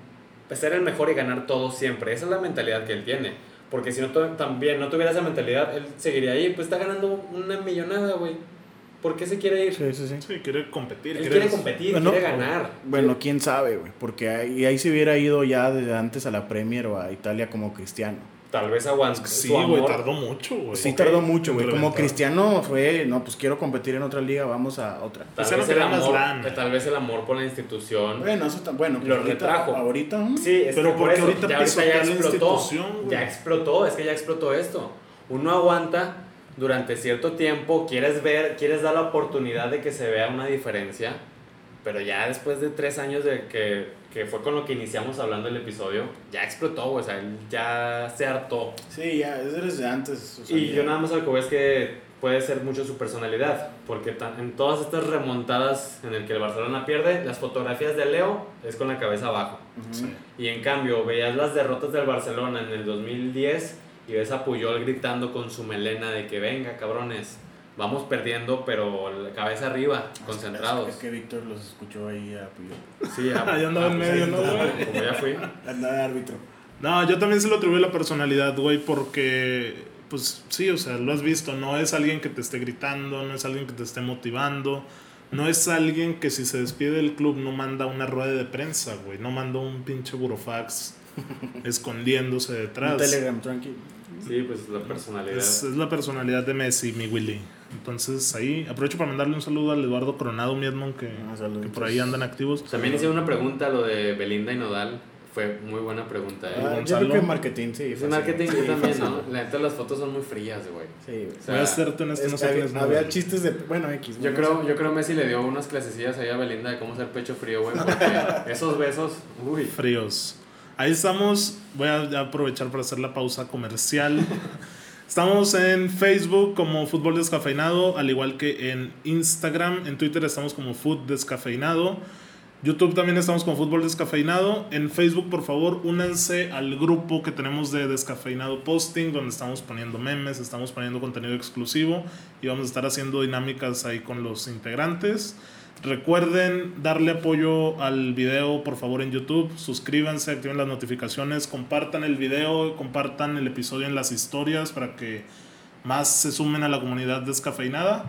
ser el mejor y ganar todo siempre. Esa es la mentalidad que él tiene. Porque si no también no tuviera esa mentalidad, él seguiría ahí. Pues está ganando una millonada, güey. ¿Por qué se quiere ir? Sí, sí, sí. Sí, quiere competir. Él quiere competir, Bueno, quiere ganar. Bueno, quién sabe, güey. Porque ahí, ahí se hubiera ido ya desde antes a la Premier o a Italia como cristiano. Tal vez aguanta. Sí, güey, tardó mucho, güey. Sí, ok, tardó mucho, güey. Como cristiano fue, no, pues quiero competir en otra liga, vamos a otra. Tal vez, el amor, que tal vez el amor por la institución. Bueno, eso está bueno. pues Lo ahorita- retrajo. Ahorita, ¿no? Sí, es Pero que por porque eso, ahorita ya, ahorita ya explotó. Ya explotó, es que ya explotó esto. Uno aguanta durante cierto tiempo, quieres ver, quieres dar la oportunidad de que se vea una diferencia, pero ya después de tres años de que, que fue con lo que iniciamos hablando el episodio, ya explotó, o sea, él ya se hartó. Sí, ya, es desde antes. o sea, Y ya- yo nada más lo que veo es que puede ser mucho su personalidad, porque en todas estas remontadas en el que el Barcelona pierde, las fotografías de Leo es con la cabeza abajo. Sí. Y en cambio, veías las derrotas del Barcelona en el 2010 y ves a Puyol gritando con su melena de que venga, cabrones, vamos perdiendo, pero la cabeza arriba, concentrados. Es que Víctor los escuchó ahí a Puyol. Sí, a- Ahí andaba a- en medio, ¿no, andaba, güey? Como ya fui. Anda de árbitro. No, yo también se lo atribuyo a la personalidad, güey, porque, pues sí, o sea, lo has visto, no es alguien que te esté gritando, no es alguien que te esté motivando, no es alguien que si se despide del club no manda una rueda de prensa, güey, no manda un pinche burofax escondiéndose Un detrás. Telegram, tranqui. Sí, pues la personalidad. Es, es la personalidad de Messi, mi Willy. Entonces ahí aprovecho para mandarle un saludo al Eduardo Coronado, mi Edmond, que, Ah, que por ahí andan activos. También hice una pregunta, lo de Belinda y Nodal. Fue muy buena pregunta, ¿eh? Ah, yo creo que marketing, sí. Es fácil. marketing Sí, yo también, fácil. ¿no? La neta, las fotos son muy frías, güey. Sí, güey. O sea, Voy a hacerte honesto, Es no había, había Nodal. chistes de. Bueno, X. Yo no creo, sé. yo creo Messi le dio unas clasecillas ahí a Belinda de cómo hacer pecho frío, güey, porque esos besos, uy. fríos. Ahí estamos. Voy a aprovechar para hacer la pausa comercial. Estamos en Facebook como Fútbol Descafeinado, al igual que en Instagram. En Twitter estamos como Food Descafeinado. YouTube también estamos con Fútbol Descafeinado. En Facebook, por favor, únanse al grupo que tenemos de Descafeinado Posting, donde estamos poniendo memes, estamos poniendo contenido exclusivo y vamos a estar haciendo dinámicas ahí con los integrantes. Recuerden darle apoyo al video, por favor, en YouTube. Suscríbanse, activen las notificaciones, compartan el video, compartan el episodio en las historias para que más se sumen a la comunidad descafeinada.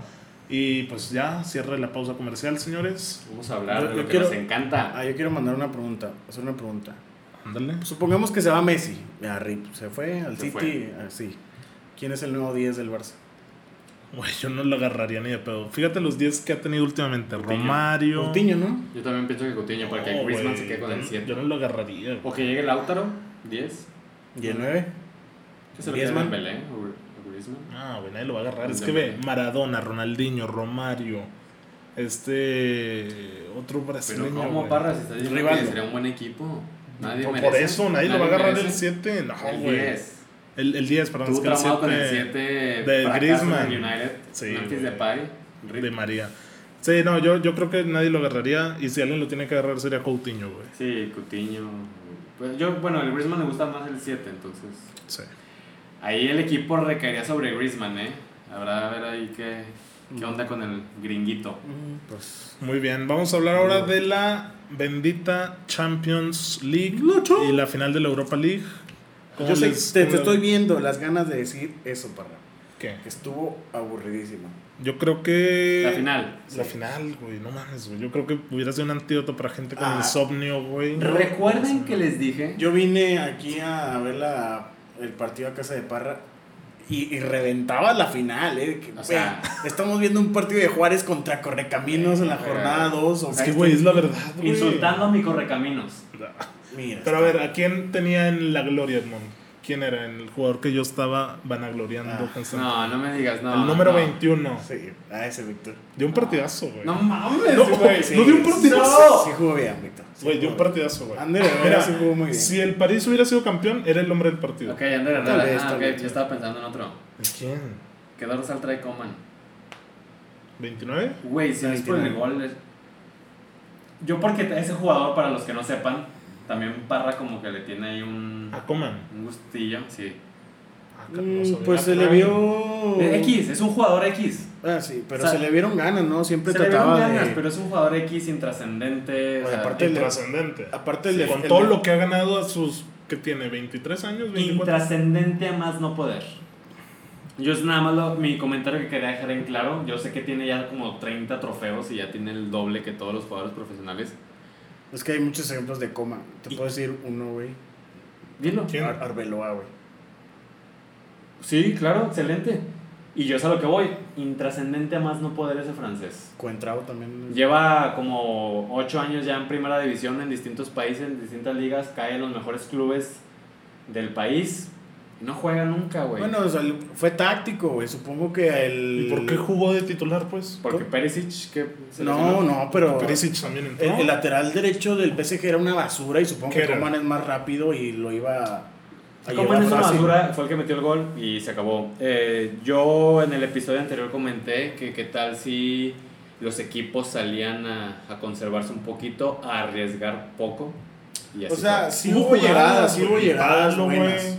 Y pues ya, cierre la pausa comercial, señores. Vamos a hablar Yo- de yo lo que quiero- nos encanta. Ah, yo quiero mandar una pregunta. Hacer una pregunta. Ándale. Supongamos que se va Messi. Ya, RIP. Se fue al Se City. Así. ¿Quién es el nuevo 10 del Barça? Güey, yo no lo agarraría ni de pedo. Fíjate los 10 que ha tenido últimamente. Coutinho. Romario. Coutinho, ¿no? Yo también pienso que Coutinho, porque No, Griezmann se quede con el no- 7. Yo no lo agarraría. güey. O que llegue Lautaro, 10. ¿Y el 9? ¿Qué se lo queda Belé o Griezmann? Ah, güey, nadie lo va a agarrar. Es que ve, Maradona, Ronaldinho, Romario, este otro Pero brasileño. ¿cómo, güey. Parra? Si estás diciendo que sería un buen equipo. Nadie por, merece. por eso, nadie, lo va a agarrar el merece. 7. No, El güey. 10. El, el 10, perdón. Tú es que con el 7 7 de Griezmann. United. Sí, Memphis. Depay. De María. Sí, no, yo, yo creo que nadie lo agarraría. Y si alguien lo tiene que agarrar sería Coutinho, güey. Sí, Coutinho. Pues yo, bueno, el Griezmann me gusta más el 7, entonces. Sí. Ahí el equipo recaería sobre Griezmann, ¿eh? Habrá a ver ahí qué, qué onda con el gringuito. Pues. Muy bien, vamos a hablar ahora de la bendita Champions League y la final de la Europa League. ¿Cómo Yo sé, les- te, te estoy viendo las ganas de decir eso, Parra. ¿Qué? Que estuvo aburridísimo. Yo creo que. La final. La final, güey, no mames, güey. Yo creo que hubiera sido un antídoto para gente con Ah. insomnio, güey. Recuerden que les dije. Yo vine aquí a ver la, el partido a casa de Parra Y, y reventaba la final, ¿eh? Que, O sea- güey, estamos viendo un partido de Juárez contra Correcaminos en la jornada 2. O Es que, güey, es la verdad, güey. Insultando a mi correcaminos. Mira. Pero a ver, ¿a quién tenía en la gloria, Edmond? ¿Quién era el jugador que yo estaba vanagloriando Ah? No, no me digas, no. el número no. 21. Sí, a ese Víctor. Dio un partidazo, güey. No mames, No, güey. no dio un partidazo. Sí jugó bien, Víctor. Sí Güey, dio un partidazo, güey. Ander Herrera Mira, sí jugó muy bien. si el París hubiera sido campeón, era el hombre del partido. Ok, Ander Herrera. vez, Ah, tal ok, vez. yo estaba pensando en otro. ¿Quién? Que dorsal trae Coman. ¿29? Güey, si no es por el 29. gol. Yo, porque ese jugador, para los que no sepan, también Parra como que le tiene ahí un, A Coman. un gustillo. Sí. Ah, no Mm, pues se le vio. Es X, es un jugador X. Ah, sí, pero O sea, se le vieron ganas, ¿no? Siempre Se le vieron trataba ganas, de. pero es un jugador X intrascendente. o Oye, sea, aparte el- Intrascendente. Aparte, el Sí, de- con el todo lo que ha ganado a sus. ¿Qué tiene? ¿23 años? ¿24? Intrascendente a más no poder. Yo es nada más lo- mi comentario que quería dejar en claro. Yo sé que tiene ya como 30 trofeos y ya tiene el doble que todos los jugadores profesionales. Es que hay muchos ejemplos de coma. Te Y- puedo decir uno, güey. Dilo. Ar- Arbeloa, güey. Sí, claro, excelente. Y yo sé a lo que voy. Intrascendente a más no poder ese francés. Cuentrao también. Lleva como 8 años ya en primera división en distintos países, en distintas ligas. Cae en los mejores clubes del país. No juega nunca, güey. Bueno, o sea, fue táctico, güey. Supongo que el. ¿Y por qué jugó de titular, pues? Porque. Perisic, que No, no, pero. Perisic también entró. El, el lateral derecho del PSG era una basura y supongo ¿Qué que? Coman es más rápido y lo iba a en una basura, fue el que metió el gol y se acabó. Eh, yo en el episodio anterior comenté que qué tal si los equipos salían a, a conservarse un poquito, a arriesgar poco. Y así O sea, fue. sí Hubo llegadas, sí hubo llegadas palo, buenas.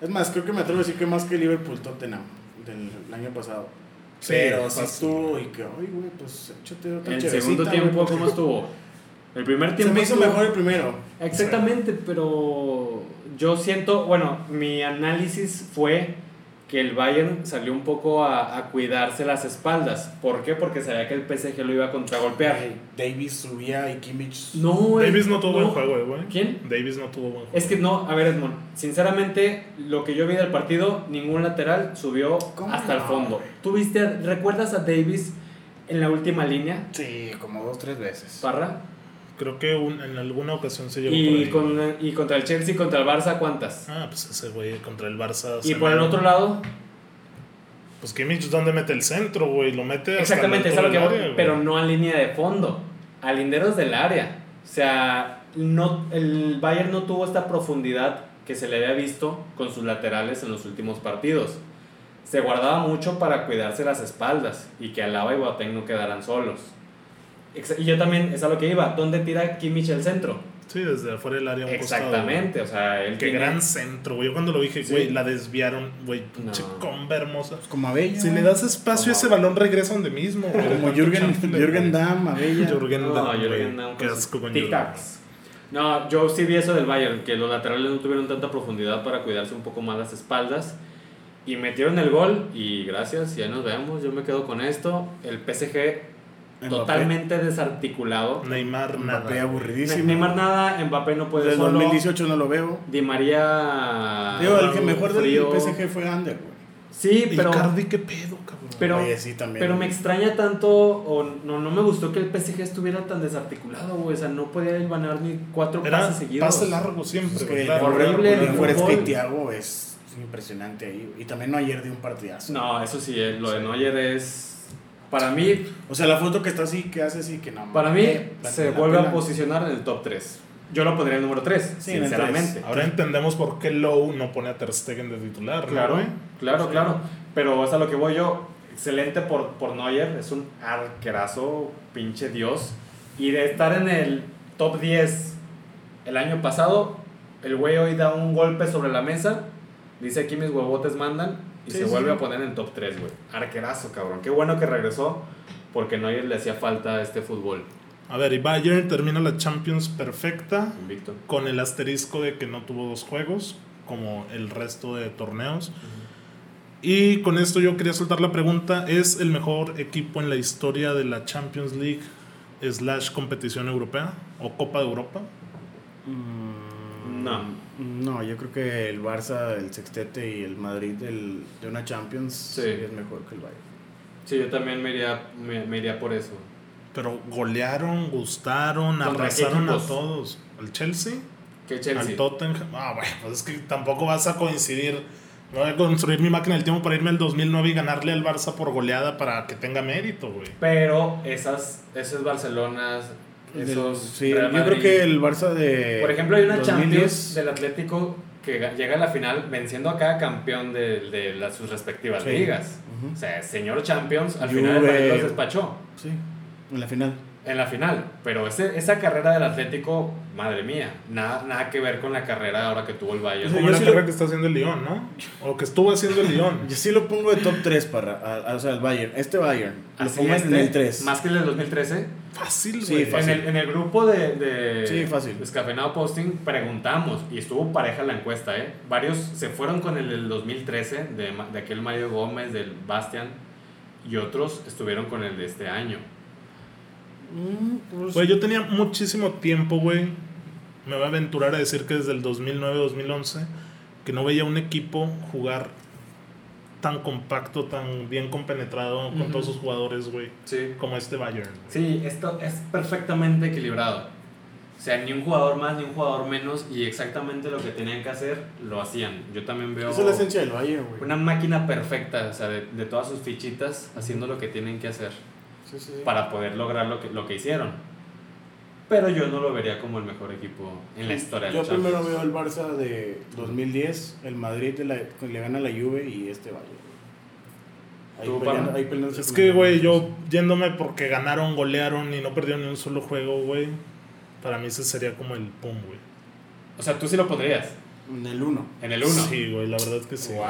Es más, creo que me atrevo a decir que más que Liverpool Tottenham del año pasado. Sí, Pero sí estuvo y que, ay, güey, pues échate otra el segundo tiempo, ¿cómo estuvo? El primer Se tiempo me hizo estuvo- mejor el primero. Exactamente, pero yo siento, bueno, mi análisis fue que el Bayern salió un poco a, a cuidarse las espaldas. ¿Por qué? Porque sabía que el PSG lo iba a contragolpear. Ay, Davis subía y Kimmich. No, Davis no tuvo buen juego, eh, güey. ¿Quién? Davis no tuvo buen juego. Es que no, a ver Edmond, sinceramente lo que yo vi del partido, ningún lateral subió ¿Cómo hasta el no, fondo. viste, recuerdas a Davis en la última línea, Sí, como dos, tres veces. Parra? Creo que un- en alguna ocasión se llegó Y, por con, y contra el Chelsea, contra el Barça, ¿cuántas? Ah, pues ese güey contra el Barça. Y por el otro lado, Pues Kimmich, ¿dónde mete el centro, güey? Lo mete hasta exactamente, la es lo que área, pero no a línea de fondo, a linderos del área. O sea, no, el Bayern no tuvo esta profundidad que se le había visto con sus laterales en los últimos partidos. Se guardaba mucho para cuidarse las espaldas y que Alaba y Boateng no quedaran solos. Y yo también, es a lo que iba, ¿dónde tira Kimmich el centro? Sí, desde afuera del área un Exactamente, o sea, costado. Qué tiene- gran centro, güey. Yo cuando lo dije, Sí. güey, la desviaron, güey. Pinche No. comba hermosa. Pues como Abella. Si le das espacio, ese balón regresa donde mismo, güey. Como Jürgen, Jürgen. Damm, Abella. Jürgen No, Damm, Jürgen. Damm Qué con asco con Jürgen. No, yo sí vi eso del Bayern, que los laterales no tuvieron tanta profundidad para cuidarse un poco más las espaldas. Y metieron el gol y gracias, ya nos vemos, yo me quedo con esto. El PSG Mbappé. totalmente desarticulado. Neymar, Mbappé nada. aburridísimo. Neymar nada, Mbappé no puede Desde solo. 2018 no lo veo. Di María... Digo, el que mejor del. PSG fue Ander, güey. Sí, pero... Icardi, qué pedo, cabrón. Pero- Oye, sí, también. Pero me extraña tanto, o no, no me gustó que el PSG estuviera tan desarticulado, güey. O sea, no podía ganar ni cuatro Era pases seguidos. pase largo siempre, Es güey. que claro. horrible el Fuertes fútbol. que Thiago es impresionante ahí. Y también no ayer de un partidazo. No, eso sí, eh, lo de Neuer es. Para mí, O sea, la foto que está así, que hace así, que no. para mí la- se la vuelve a posicionar en el top 3. Yo lo pondría en el número 3, Sí, en sinceramente. Ahora entendemos por qué Lowe no pone a Ter Stegen de titular, ¿no, Claro, güey? claro, Sí. claro. Pero es a lo que voy yo. Excelente por, por Neuer, es un arquerazo, pinche Dios. Y de estar en el top 10 el año pasado, el güey hoy da un golpe sobre la mesa, dice aquí mis huevotes mandan y Sí, se sí, vuelve sí. a poner en top 3, güey. Arquerazo, cabrón. Qué bueno que regresó porque Neuer le hacía falta a este fútbol. A ver, y Bayern termina la Champions perfecta Invicto. con el asterisco de que no tuvo dos juegos, como el resto de torneos. Y con esto yo quería soltar la pregunta, ¿es el mejor equipo en la historia de la Champions League slash competición europea o Copa de Europa? No. No, yo creo que el Barça, el Sextete y el Madrid del- de una Champions Sí. es mejor que el Bayern. Sí, yo también me iría, me, me iría por eso. Pero golearon, gustaron, ¿Contra qué arrasaron a todos. ¿Al Chelsea? ¿Qué Chelsea? Al Tottenham. Ah, bueno, pues es que tampoco vas a coincidir. No voy a construir mi máquina del tiempo para irme al 2009 y ganarle al Barça por goleada para que tenga mérito, güey. Pero esas, esos Barcelonas, esos. sí, yo creo que el Barça de. Por ejemplo, hay una 2010, Champions del Atlético que ga- llega a la final venciendo a cada campeón de, de las, sus respectivas Sí. ligas. O sea, señor Champions, al Juve. final el los despachó Sí, en la final. En la final. Pero ese, esa carrera del Atlético, madre mía, nada, nada que ver con la carrera ahora que tuvo el Bayern. Como yo la sí carrera lo- que está haciendo el Lyon, ¿no? O que estuvo haciendo el Lyon. Yo sí lo pongo de top 3 para. a- a- o sea, el Bayern. Este Bayern. Lo Así pongo en este, el 3. Más que el del 2013. Fácil, Sí, güey. fácil. En el, en el grupo de, de Sí, fácil. Descafeinado Posting preguntamos y estuvo pareja la encuesta, ¿eh? Varios se fueron con el del 2013, de, de aquel Mario Gómez, del Bastian, y otros estuvieron con el de este año. Mm, pues, Güey, yo tenía muchísimo tiempo, güey. Me voy a aventurar a decir que desde el 2009-2011 que no veía un equipo jugar tan compacto, tan bien compenetrado con todos sus jugadores, güey, Sí. como este Bayern. Sí, esto es perfectamente equilibrado. O sea, ni un jugador más ni un jugador menos y exactamente lo que tenían que hacer lo hacían. Yo también veo esa es la esencia del Bayern, güey. una máquina perfecta, o sea, de, de todas sus fichitas haciendo lo que tienen que hacer. Sí, para poder lograr lo que, lo que hicieron. Pero yo no lo vería como el mejor equipo en la historia Yo primero veo el Barça de 2010, el Madrid de la, le gana la Juve y este Bayern. Ahí ¿Tú, peleando- ahí peleándose Es que, güey, yo yéndome porque ganaron, golearon y no perdieron ni un solo juego, güey. Para mí ese sería como el pum, güey. O sea, tú sí lo pondrías En el 1. en el 1. Sí, güey, la verdad es que sí. Wow.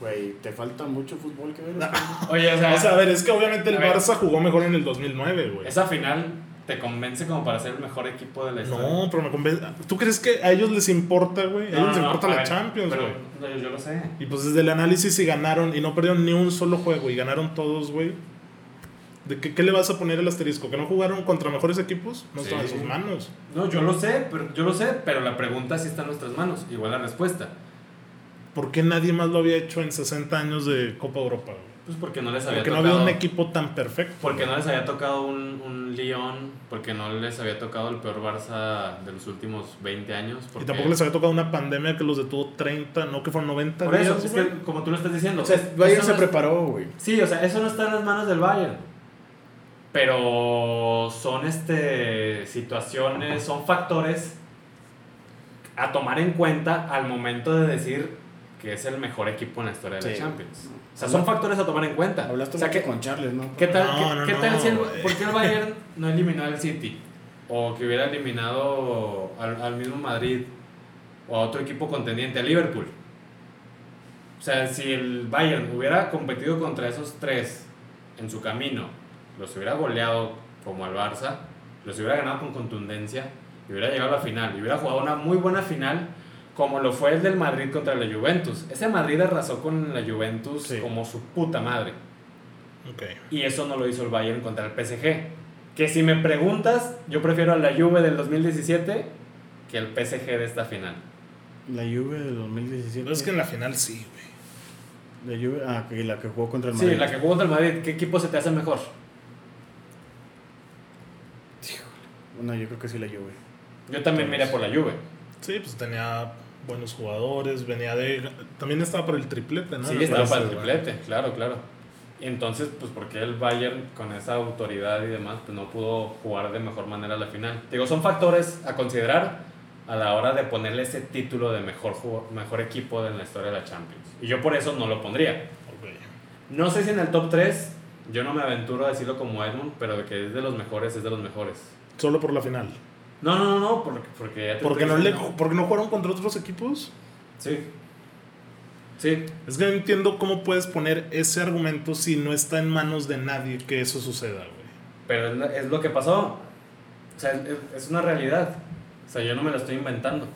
Güey, te falta mucho fútbol que ver. Oye, o sea, O sea, a ver, es que obviamente el ver. Barça jugó mejor en el 2009, güey. esa final te convence como para ser el mejor equipo de la historia. No, pero me convence. ¿Tú crees que a ellos les importa, güey? A ellos No, les no, importa la ver, Champions, güey. yo, yo lo sé. Y pues desde el análisis si ganaron y no perdieron ni un solo juego y ganaron todos, güey. ¿De qué, qué le vas a poner el asterisco? ¿Que no jugaron contra mejores equipos? No estaba en Sí. sus manos. No, yo lo sé, pero yo lo sé, pero la pregunta sí está en nuestras manos. Igual la respuesta. ¿Por qué nadie más lo había hecho en 60 años de Copa Europa, güey? Pues porque no les había Porque no había un equipo tan perfecto. Porque no les había tocado un, un Lyon, porque no les había tocado el peor Barça de los últimos 20 años. Y tampoco les había tocado una pandemia que los detuvo 30, no que fueron 90 Por eso, días, es güey. que como tú lo estás diciendo. O sea, es- Bayern se no preparó, güey. Sí, o sea, eso no está en las manos del Bayern. Pero son este situaciones, son factores a tomar en cuenta al momento de decir que es el mejor equipo en la historia de la Sí. Champions. O sea, son factores a tomar en cuenta. Hablaste o sea, que, con Charles, ¿no? ¿Qué tal, No, qué- no, qué no, tal si el. ¿Por qué el Bayern no eliminó al City? O que hubiera eliminado al, al mismo Madrid o a otro equipo contendiente, a Liverpool. O sea, si el Bayern hubiera competido contra esos tres en su camino, los hubiera goleado como al Barça, los hubiera ganado con contundencia y hubiera llegado a la final y hubiera jugado una muy buena final como lo fue el del Madrid contra la Juventus. Ese Madrid arrasó con la Juventus Sí. como su puta madre. Ok. Y eso no lo hizo el Bayern contra el PSG. Que si me preguntas, yo prefiero a la Juve del 2017 que el PSG de esta final. La Juve del 2017. Pero es que en la final sí, güey. La Juve, ah, que la que jugó contra el Sí, Madrid. la que jugó contra el Madrid, ¿qué equipo se te hace mejor? No, yo creo que sí la Juve. Yo también miré por la Juve. Sí, pues tenía buenos jugadores, venía de... También estaba por el triplete, ¿no? Sí, En estaba para el triplete, claro, claro. Entonces, pues porque el Bayern con esa autoridad y demás, pues no pudo jugar de mejor manera la final. Digo, son factores a considerar a la hora de ponerle ese título de mejor, jugo- mejor equipo de la historia de la Champions. Y yo por eso no lo pondría. No sé si en el top 3, yo no me aventuro a decirlo como Edmund, pero de que es de los mejores, es de los mejores. Solo por la final. No, no, no, no, porque, porque ya te ¿Porque no, le, ¿Porque no jugaron contra otros equipos? Sí. Sí. Es que no entiendo cómo puedes poner ese argumento si no está en manos de nadie que eso suceda, güey. Pero es, lo que pasó. O sea, es, es una realidad. O sea, yo no me lo estoy inventando.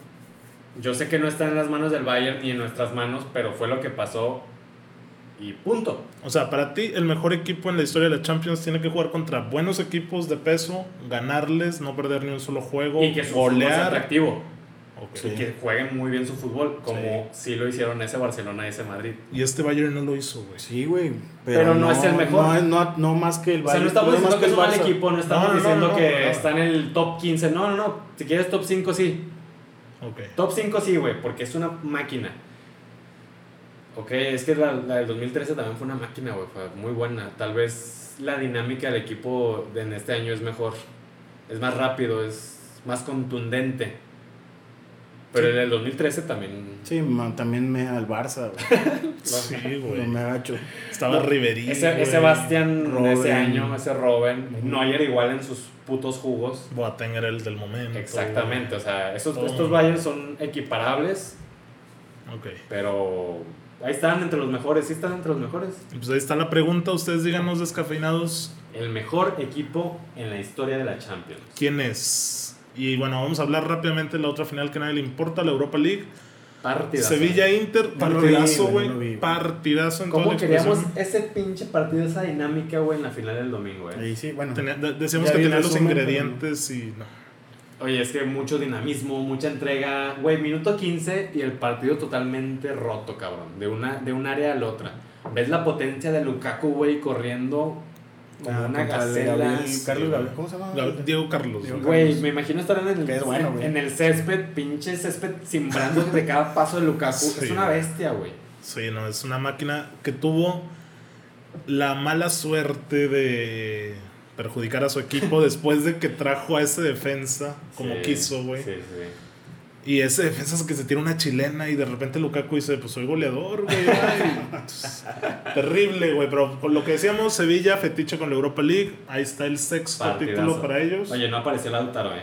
Yo sé que no está en las manos del Bayern ni en nuestras manos, pero fue lo que pasó y punto. O sea, para ti el mejor equipo en la historia de la Champions tiene que jugar contra buenos equipos de peso, ganarles, no perder ni un solo juego, Y que su fútbol sea golear. atractivo. Y que jueguen muy bien su fútbol, como sí, lo hicieron ese Barcelona y ese Madrid. Y este Bayern no lo hizo, güey. Sí, güey. Pero no es el mejor. No, es- no, no más que el O sea, no Bayern, estamos diciendo que es un mal equipo, no estamos No, no, diciendo no, que no. está en el top 15. No, no, no. Si quieres top 5, sí. Top 5 sí, güey, porque es una máquina. Ok, es que la, la del 2013 también fue una máquina, güey, fue muy buena. Tal vez la dinámica del equipo de en este año es mejor. Es más rápido, es más contundente. Pero el del 2013 también... Sí, man, también me al Barça, güey. Sí, No güey. me agacho. Estaba Riverí. Ese, ese Bastian ese año, ese Robben, Neuer igual en sus putos jugos. Boateng era el del momento. Exactamente, o sea, esos, estos Bayern son equiparables, Ok. pero ahí están entre los mejores, sí están entre los mejores. Y Pues ahí está la pregunta. Ustedes díganos descafeinados El mejor equipo en la historia de la Champions. quién es. Y bueno, vamos a hablar rápidamente de la otra final que a nadie le importa, la Europa League. Partidazo. Sevilla Inter, partidazo, güey, no. Partidazo en toda ¿Cómo la queríamos ese pinche partido, esa dinámica, güey, en la final del domingo, güey? Ahí sí, bueno. Tenía- de- decíamos que tenía los ingredientes y no. Oye, es que mucho dinamismo, mucha entrega. Güey, minuto 15 y el partido totalmente roto, cabrón. De, una, de un área al otra. ¿Ves la potencia de Lukaku, güey, corriendo como Ah, una gacela? Carlos. Gabriel, ¿cómo se llama? Diego Carlos. Güey. Me imagino estar en el, es bueno, en el césped, pinche césped, simbrando de cada paso de Lukaku. Sí, es una bestia, güey. Sí, no, es una máquina que tuvo la mala suerte de perjudicar a su equipo después de que trajo a ese defensa como Sí, quiso, güey. Sí, sí. Y ese defensa es que se tira una chilena y de repente Lukaku dice, pues soy goleador, güey. ay". Entonces, Terrible, güey. Pero con lo que decíamos, Sevilla, fetiche con la Europa League. Ahí está el sexto Partidazo. título para ellos. Oye, no apareció Lautaro, ¿eh?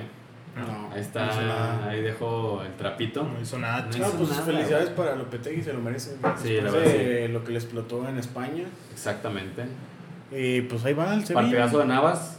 No, Ahí está, no ahí dejo el trapito. no hizo nada. No hizo pues nada, felicidades para Lopetegui, se lo merece. Sí, Después la verdad, de lo que le explotó en España. Exactamente. Y pues ahí va el Sevilla. Partidazo de Navas.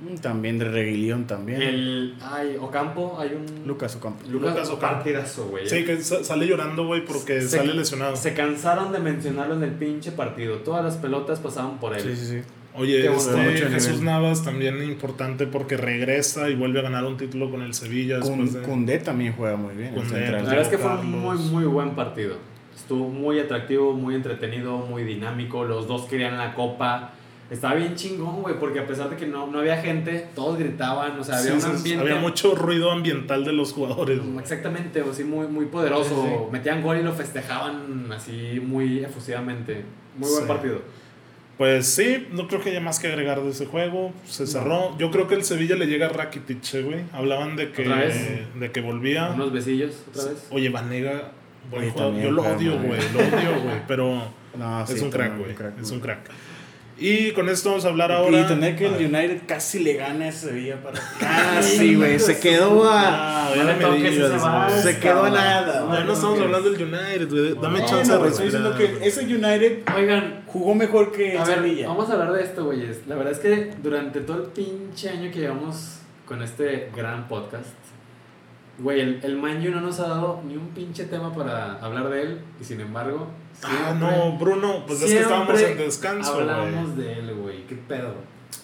Mm, También de Reguilón también. El. Ay, Ocampo, hay un. Lucas Ocampo. Lucas, Lucas Ocampo. partidazo, güey. Sí, que sa- sale llorando, güey, porque Se- sale lesionado. Se cansaron de mencionarlo en el pinche partido. Todas las pelotas pasaban por él. Sí, sí, sí. Oye, este, Jesús. Navas también importante porque regresa y vuelve a ganar un título con el Sevilla de... Cundé también juega muy bien. el central. La verdad es que fue un muy, muy buen partido. Estuvo muy atractivo, muy entretenido, muy dinámico. Los dos querían la copa. Estaba bien chingón, güey, porque a pesar de que no, no había gente, todos gritaban, o sea, había Sí, un ambiente. había mucho ruido ambiental de los jugadores. Exactamente, o sí, muy, muy poderoso. Sí, sí. Metían gol y lo festejaban así muy efusivamente. Muy buen partido. Pues sí, no creo que haya más que agregar de ese juego. Se cerró. Yo creo que el Sevilla le llega a Rakitic, güey. Hablaban de que, ¿Otra vez? de que volvía. Unos besillos otra vez. Oye, Vanega, buen Oye, jugador. yo lo odio, güey. Lo odio, güey. Pero No, es sí, un crack, güey. Es un crack. Y con esto vamos a hablar Y ahora. tener que el. United casi le gana a Sevilla para. Casi, güey. Se quedó a. Ah, No ya le me toques digas, ese Se quedó a nada. No Ya no estamos hablando del United, güey. Dame No, chance No, de no, estoy diciendo respirar. que ese United Oigan, jugó mejor que a ver, Sevilla. vamos a hablar de esto, güeyes. La verdad es que durante todo el pinche año que llevamos con este gran podcast, güey, el, el Man U no nos ha dado ni un pinche tema para hablar de él. Y sin embargo, Ah, siempre- no, Bruno, pues es que estábamos en descanso. Hablamos de él, güey. ¿Qué pedo?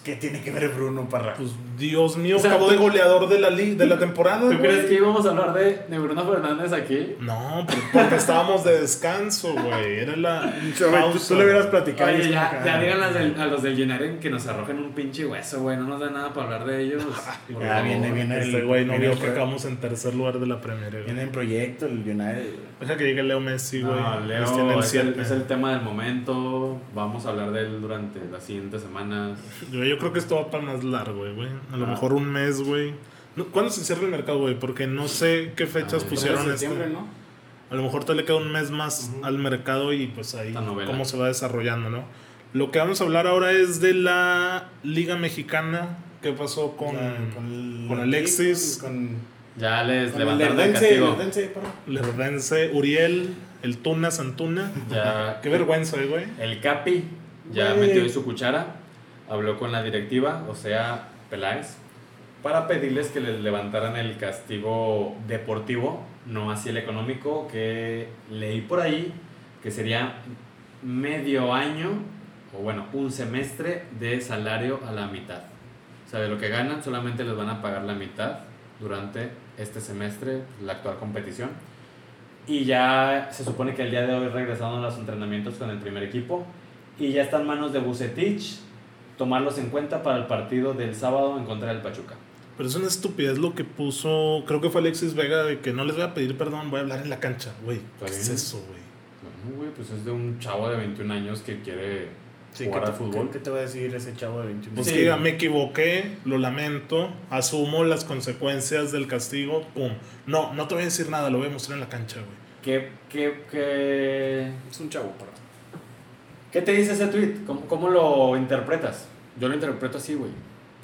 ¿Qué tiene que ver Bruno Parra? Pues Dios mío, O sea, acabó de goleador de la, li- de la temporada. ¿Tú güey. crees que íbamos a hablar de, de Bruno Fernández aquí? No, por- porque estábamos de descanso, güey. Era la. tú, pausa. tú le hubieras platicado. Oye, ya, ya que- digan a los del United que nos arrojen un pinche hueso, güey. No nos da nada para hablar de ellos. por Ya favor. viene, viene. Este el- güey no vio que acabamos en tercer lugar de la Premier. güey. Viene en proyecto el United. Deja que llegue Leo Messi, güey. No, Leo tiene el es, el, es el tema del momento. Vamos a hablar de él durante las siguientes semanas. Yo, yo creo que esto va para más largo, güey. A lo Ah. mejor un mes, güey. No, ¿Cuándo se cierra el mercado, güey? Porque no sé qué fechas Ah, pusieron de este. septiembre, ¿no? A lo mejor te le queda un mes más al mercado y pues ahí cómo se va desarrollando, ¿no? Lo que vamos a hablar ahora es de la Liga Mexicana. ¿Qué pasó con, sea, el- con Alexis, Con, Ya les con levantaron el Lerdense, castigo. Lerdense. Lerdense, Uriel, el Tuna Santuna? Ya, Qué vergüenza, eh, güey. El Capi ya Güey. metió ahí su cuchara, habló con la directiva, o sea, Peláez, para pedirles que les levantaran el castigo deportivo, no así el económico, que leí por ahí que sería medio año, o bueno, un semestre de salario a la mitad. O sea, de lo que ganan solamente les van a pagar la mitad durante este semestre, la actual competición. Y ya se supone que el día de hoy regresaron a los entrenamientos con el primer equipo. Y ya está en manos de Bucetich tomarlos en cuenta para el partido del sábado en contra del Pachuca. Pero es una estupidez lo que puso, creo que fue Alexis Vega, de que no les voy a pedir perdón, voy a hablar en la cancha. Güey, ¿qué es eso, güey? Bueno, güey, pues es de un chavo de 21 años que quiere jugar ¿qué al fútbol. ¿qué, te va a decir ese chavo de 21 Pues Sí. que diga, me equivoqué, lo lamento, asumo las consecuencias del castigo, pum. No, no te voy a decir nada, lo voy a mostrar en la cancha, güey. ¿Qué, qué, qué, Es un chavo, perdón. ¿Qué te dice ese tweet? ¿Cómo, cómo lo interpretas? Yo lo interpreto así, güey.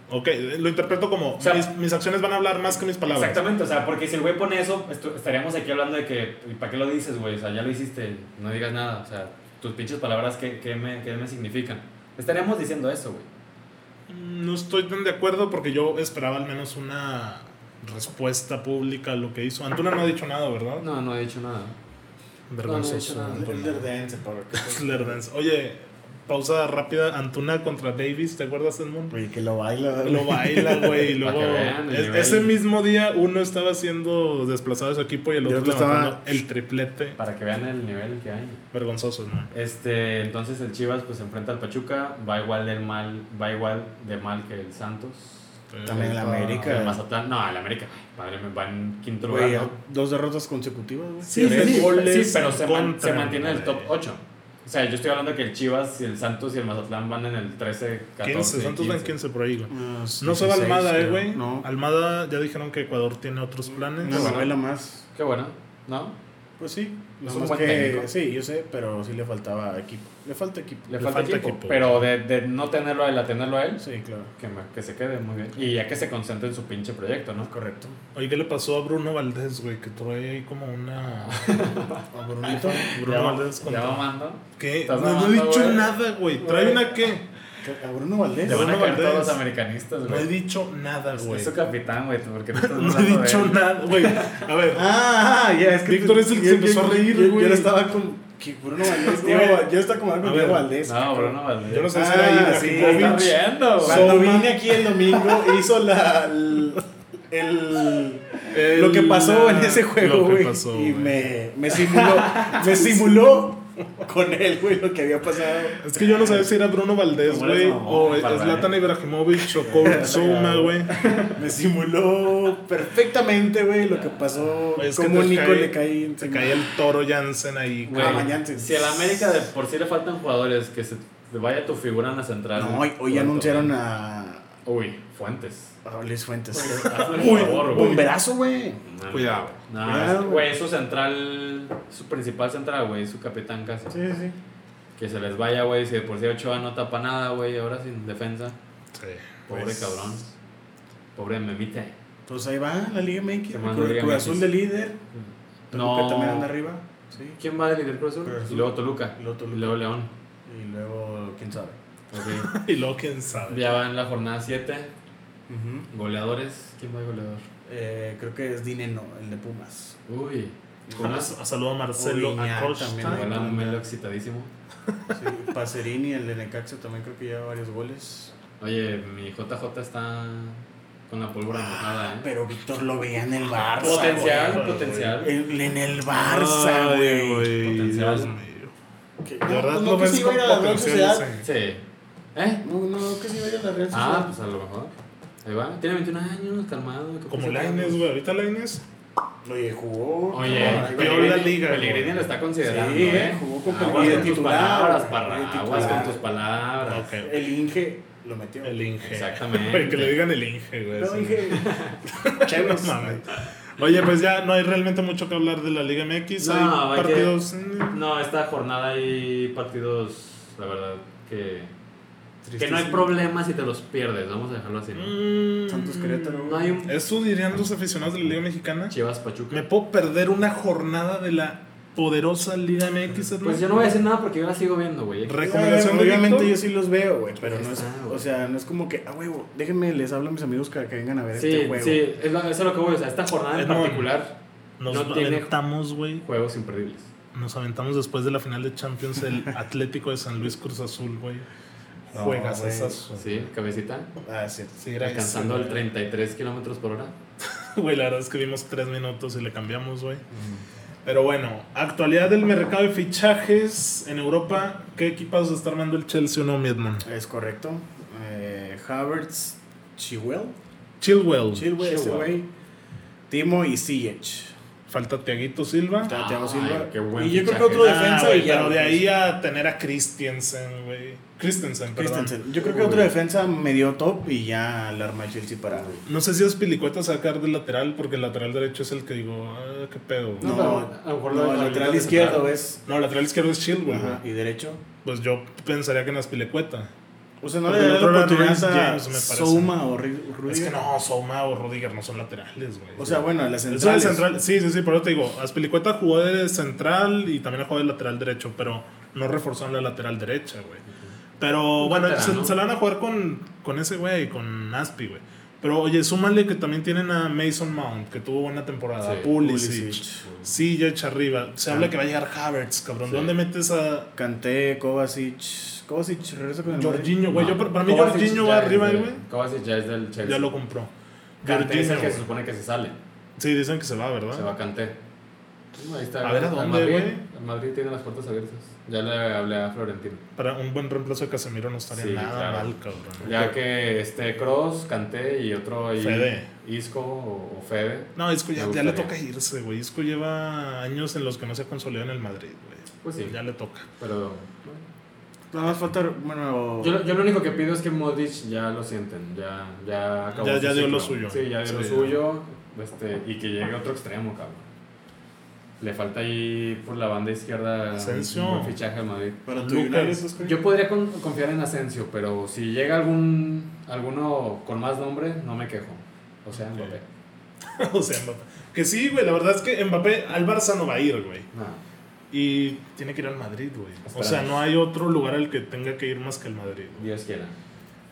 Ok, lo interpreto como, O sea, mis, mis acciones van a hablar más que mis palabras. Exactamente, o sea, porque si el güey pone eso, estaríamos aquí hablando de que, ¿y para qué lo dices, güey? O sea, ya lo hiciste, no digas nada, o sea, tus pinches palabras, ¿qué, qué me, qué me significan? Estaríamos diciendo eso, güey. Mm, No estoy tan de acuerdo porque yo esperaba al menos una respuesta pública a lo que hizo. Antuna no ha dicho nada, ¿verdad? No, no he dicho nada. Vergonzoso. no. Oye, pausa rápida. Antuna contra Davis, ¿te acuerdas, Edmund? Oye, que lo baila. Lo baila, güey. Y luego, vean es- ese mismo día, uno estaba siendo desplazado de su equipo y el otro estaba- el triplete. Para que vean el nivel que hay. Vergonzoso, ¿no? Este, entonces el Chivas pues se enfrenta al Pachuca, va igual del mal, va igual de mal que el Santos. También el El América. Mazatlán, no, el América, ay, madre mía, va en quinto lugar, dos derrotas consecutivas, güey. Sí, sí, sí, goles sí, pero se, man- contra, se mantiene en el top güey. 8. O sea, yo estoy hablando que el Chivas y el Santos y el Mazatlán van en el 13, 14, 15, Santos van 15. 15 por ahí, güey. Ah, No se va 16, Almada, eh, güey. No, Almada ya dijeron que Ecuador tiene otros planes. una novela más. Qué bueno, ¿no? Pues sí. Es nada un más buen que, técnico. sí, yo sé, pero sí le faltaba equipo. Le falta equipo. Le, Le falta, falta equipo, equipo, pero de, de no tenerlo a él a tenerlo a él, Sí, claro. que, me- que se quede muy bien. Y ya que se concentre en su pinche proyecto, ¿no? Correcto. Oye, ¿qué le pasó a Bruno Valdés, güey? Que trae ahí como una. A Brunito. Bruno ya, Valdés con. ya mamando. ¿Qué? Estás No, no he dicho güey. nada, güey. ¿Trae Güey. una qué? A Bruno Valdés. Te van a caer todos los americanistas, No güey. he dicho nada, güey. Es su capitán, güey, porque no No he dicho nada, güey. A ver. Ah, ya, es que. Víctor es el que se empezó yo- a reír, güey. Yo estaba con. ¿Qué? Bruno Valdés. Diego- Yo estaba como A con ver. Diego Valdés. No, Bruno Valdés. Yo no sé si Ah, era sí, Ibrahimovic. Está riendo, güey. Cuando vine aquí el domingo, hizo la. El, el- El- lo que pasó en ese juego, lo que güey. pasó, Y me, me simuló. me simuló con él, güey, lo que había pasado. Es que yo no sabía si era Bruno Valdés, ¿Cómo eres güey, o Zlatan? Ibrahimovic o Kurt Zouma, güey. Me simuló perfectamente, güey, lo que pasó. Es Como Nico cae- le cae Se cae el toro Jansen ahí, Güey, Ah, se- si a la América de por sí le faltan jugadores, que se te vaya tu figura en la central. No, hoy, hoy anunciaron a, Uy, Fuentes. a Luis Fuentes. Uy, favor, güey. Bomberazo, güey. No, Cuidado. No, Cuidado, güey, es su central, su principal central, güey, su capitán casi. Sí, sí. Que se les vaya, güey, si de por sí Ochoa no tapa nada, güey, ahora sin defensa. Sí, Pobre pues, cabrón. Pobre memite. Pues ahí va la Liga MX. Cruz. Azul de líder. Toluca No. también anda arriba. Sí. ¿Quién va de líder Cruz Azul? Cruz Azul. Y luego Toluca. Y luego Toluca. Y luego León. Y luego, quién sabe. Ok. Y luego quién sabe. ya va en la jornada 7. Goleadores. ¿Quién va de goleador? Eh, creo que es Dineno, el de Pumas. Uy. Pumas, a saludo a Marcelo Acosta. también, Hola. Melo excitadísimo. Sí, Pacerini, el de Necaxa, también creo que lleva varios goles. Oye, mi JJ está con la pólvora mojada, ¿eh? Pero Víctor lo veía en el Barça. Potencial, güey. potencial. güey. En, en el Barça, Ay, güey. Potencial. Dios mío. Que- De verdad no, no, que ves sí iba a con ir a la Real potencial. Sí. ¿Eh? No, no, que sí iba a la Real Ah, pues a lo mejor. Ahí va. Tiene 21 años, calmado. ¿qué Como? Laines, güey. Ahorita Laines. Oye, jugó. Oye, va. peor la liga, Pellegrini lo está considerando, Sí, ¿eh? jugó con Aguas Pellegrini tus palabras, güey, parra. de Aguas titular. con tus palabras. El Inge lo metió. El Inge. Exactamente. Que le digan el Inge, güey. No. Inge. No Chévez. mames. Oye, pues ya no hay realmente mucho que hablar de la Liga MX. No, hay hay que- partidos. mm, No, esta jornada hay partidos, la verdad, que, que no hay problema si te los pierdes. Vamos a dejarlo así, ¿no? mm, Santos Querétaro. No hay un Eso dirían los aficionados de la Liga Mexicana. Chivas Pachuca. ¿Me puedo perder una jornada de la poderosa Liga MX? Pues yo no voy a decir nada porque yo la sigo viendo, güey. Re- ¿Recomendación de Obviamente yo sí los veo, güey, pero no es, o sea, no es como que, ah, huevo, déjenme, les hablo a mis amigos que, que vengan a ver Sí, este juego. sí, es lo, eso es lo que voy. O sea, esta jornada en particular, Nos no aventamos, güey. juegos imperdibles. Nos aventamos después de la final de Champions el Atlético de San Luis Cruz Azul, güey. No, Juegas esas. Sí, cabecita. Ah, sí. Sí, era Alcanzando el güey. 33 kilómetros por hora. Güey, la verdad es que vimos tres minutos y le cambiamos, güey. Pero bueno, actualidad del mercado de fichajes en Europa. ¿Qué equipos está armando el Chelsea o no, Miedman? Es correcto. Eh, Havertz, Chilwell. Chilwell. Chilwell, ese Chilwell. güey. Timo y Ziyech. Falta Tiaguito Silva. Thiago Ay, Silva. qué buen y yo creo que otro Ah, defensa y ya. pero de ahí a tener a Christensen, güey. Christensen, perdón. Christensen. Yo creo que otro defensa medio top y ya la arma el Chelsea para. No sé si es Pilicueta sacar del lateral, porque el lateral derecho es el que digo, ah, qué pedo. No, No, a lo mejor no, el lateral izquierdo central. es. No, el lateral izquierdo es Chilwell, Ajá, güey. y derecho. Pues yo pensaría que no es Pilicueta. O sea, no Porque le da la oportunidad a. Souma o Ru- Rudiger. Es que no, Souma o Rudiger no son laterales, güey. O sea, bueno, las centrales. central, sí, sí, sí, pero te digo, Aspilicueta jugó de central y también jugó de lateral derecho, pero no reforzaron la lateral derecha, güey. Pero bueno, se, la van a jugar con, con ese güey, con Aspi, güey. Pero oye, súmale que también tienen a Mason Mount, que tuvo buena temporada, Sí, Pulisic, Pulisic. Ziyech arriba. Se habla que va a llegar Havertz, cabrón. Sí. ¿Dónde metes a Kanté, Kovacic. Kovacic regresa con el Madrid. Jorginho, güey? No, Yo, para mí Kovacic Jorginho va arriba, güey. Kovacic ya es del Chelsea. Ya lo compró. Kanté es el que se supone que se sale. Sí, dicen que se va, ¿verdad? Se va Kanté. Ahí está. A ver, ¿a dónde, Madrid- güey? El Madrid tiene las puertas abiertas. Ya le hablé a Florentino. Para un buen reemplazo de Casemiro no estaría Sí, nada claro. mal, cabrón. Ya que este Cross, Kanté y otro ahí. Fede. Isco o, o Fede. No, Isco ya, ya le toca irse, güey. Isco lleva años en los que no se ha consolidado en el Madrid, güey. Pues sí. Ya le toca. Pero. Nada más falta. Bueno. Yo, yo lo único que pido es que Modric ya lo sienten. Ya, ya acabó. Ya- su ya dio lo suyo. Sí, ya dio Sí, lo suyo. Este, y que llegue otro extremo, cabrón. Le falta ahí por la banda izquierda Asensio. un buen fichaje al Madrid. Para tu Lucas. Yo podría con- confiar en Asensio, pero si llega algún alguno con más nombre, no me quejo. O sea, Mbappé. o sea, Mbappé. Que sí, güey. La verdad es que Mbappé al Barça no va a ir, güey. No. Y tiene que ir al Madrid, güey. O sea, no hay otro lugar al que tenga que ir más que el Madrid. güey. Dios quiera.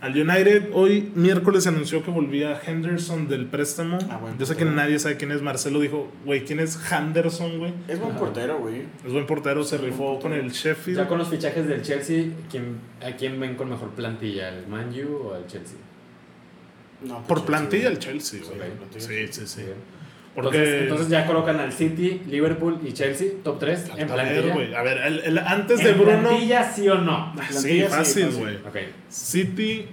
Al United, hoy miércoles se anunció que volvía Henderson del préstamo. Ah, Yo sé que nadie sabe quién es. Marcelo dijo, güey, ¿quién es Henderson, güey? Es buen portero, güey. Es buen portero, se rifó con el Sheffield. Ya con los fichajes del Chelsea, ¿quién, ¿a quién ven con mejor plantilla? ¿El Man U o el Chelsea? No, pues Por Chelsea, plantilla el Chelsea, güey. Sí, sí, sí. Porque... Entonces, entonces ya colocan al City, Liverpool y Chelsea, top 3 en ver, plantilla. A ver, el- el- antes de ¿En Bruno... plantilla sí o no? Sí, fácil, güey. Ok. City...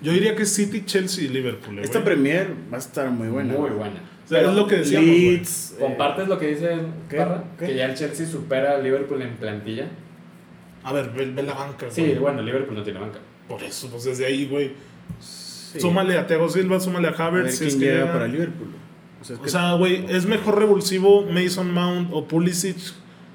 Yo diría que City, Chelsea y Liverpool, eh, Esta güey. Premier va a estar muy buena. Muy buena. O sea, es lo que decíamos. Leeds. eh, ¿Compartes lo que dice ¿qué? Parra? ¿Qué? Que ya el Chelsea supera al Liverpool en plantilla. A ver, ve, ve la banca, Sí, bueno, Liverpool no tiene banca. Por eso, pues desde ahí, güey. sí. Súmale a Thiago Silva, súmale a A ver Havertz. si quién es que llega. para Liverpool. O sea, es O que, sea, güey, es mejor revulsivo Mason Mount o Pulisic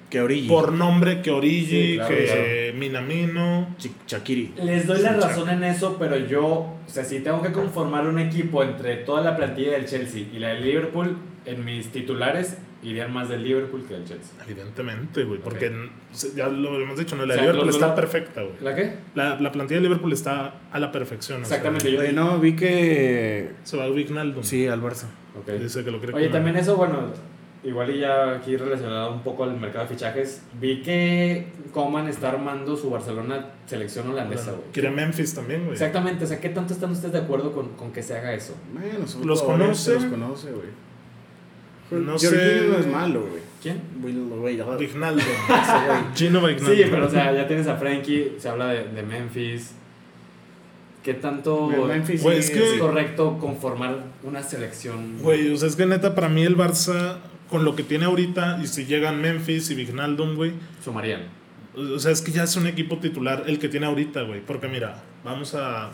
que Origi. por nombre que Origi, Sí, claro, que Minamino. Chi- Shaqiri. Les doy la razón en eso, pero yo, o sea, si tengo que conformar un equipo entre toda la plantilla del Chelsea y la del Liverpool, en mis titulares irían más del Liverpool que del Chelsea. Evidentemente, güey, porque ya lo hemos dicho, ¿no? La O sea, Liverpool está perfecta, güey. ¿La qué? La, la plantilla de Liverpool está a la perfección. o sea, Exactamente, yo. No, vi que. se va Wijnaldum. Sí, al Barça. Ok. Dice que lo quiere Oye, también eso, bueno, igual y ya aquí relacionado un poco al mercado de fichajes, vi que Coman está armando su Barcelona selección holandesa, güey. Quiere Memphis también, güey. Exactamente, o sea, ¿qué tanto están ustedes de acuerdo con, con que se haga eso? Bueno, ¿Los conoce? Los conoce, güey. No sé. no es malo, güey. ¿Quién? Güey. Gino Wijnaldum. Sí, pero o sea, ya tienes a Frankie, se habla de, de Memphis. ¿Qué tanto Memphis es que- es correcto conformar una selección? Güey, o sea, es que neta, para mí el Barça, con lo que tiene ahorita, y si llegan Memphis y Wijnaldum, güey, Sumarían. o sea, es que ya es un equipo titular el que tiene ahorita, güey. Porque mira, vamos a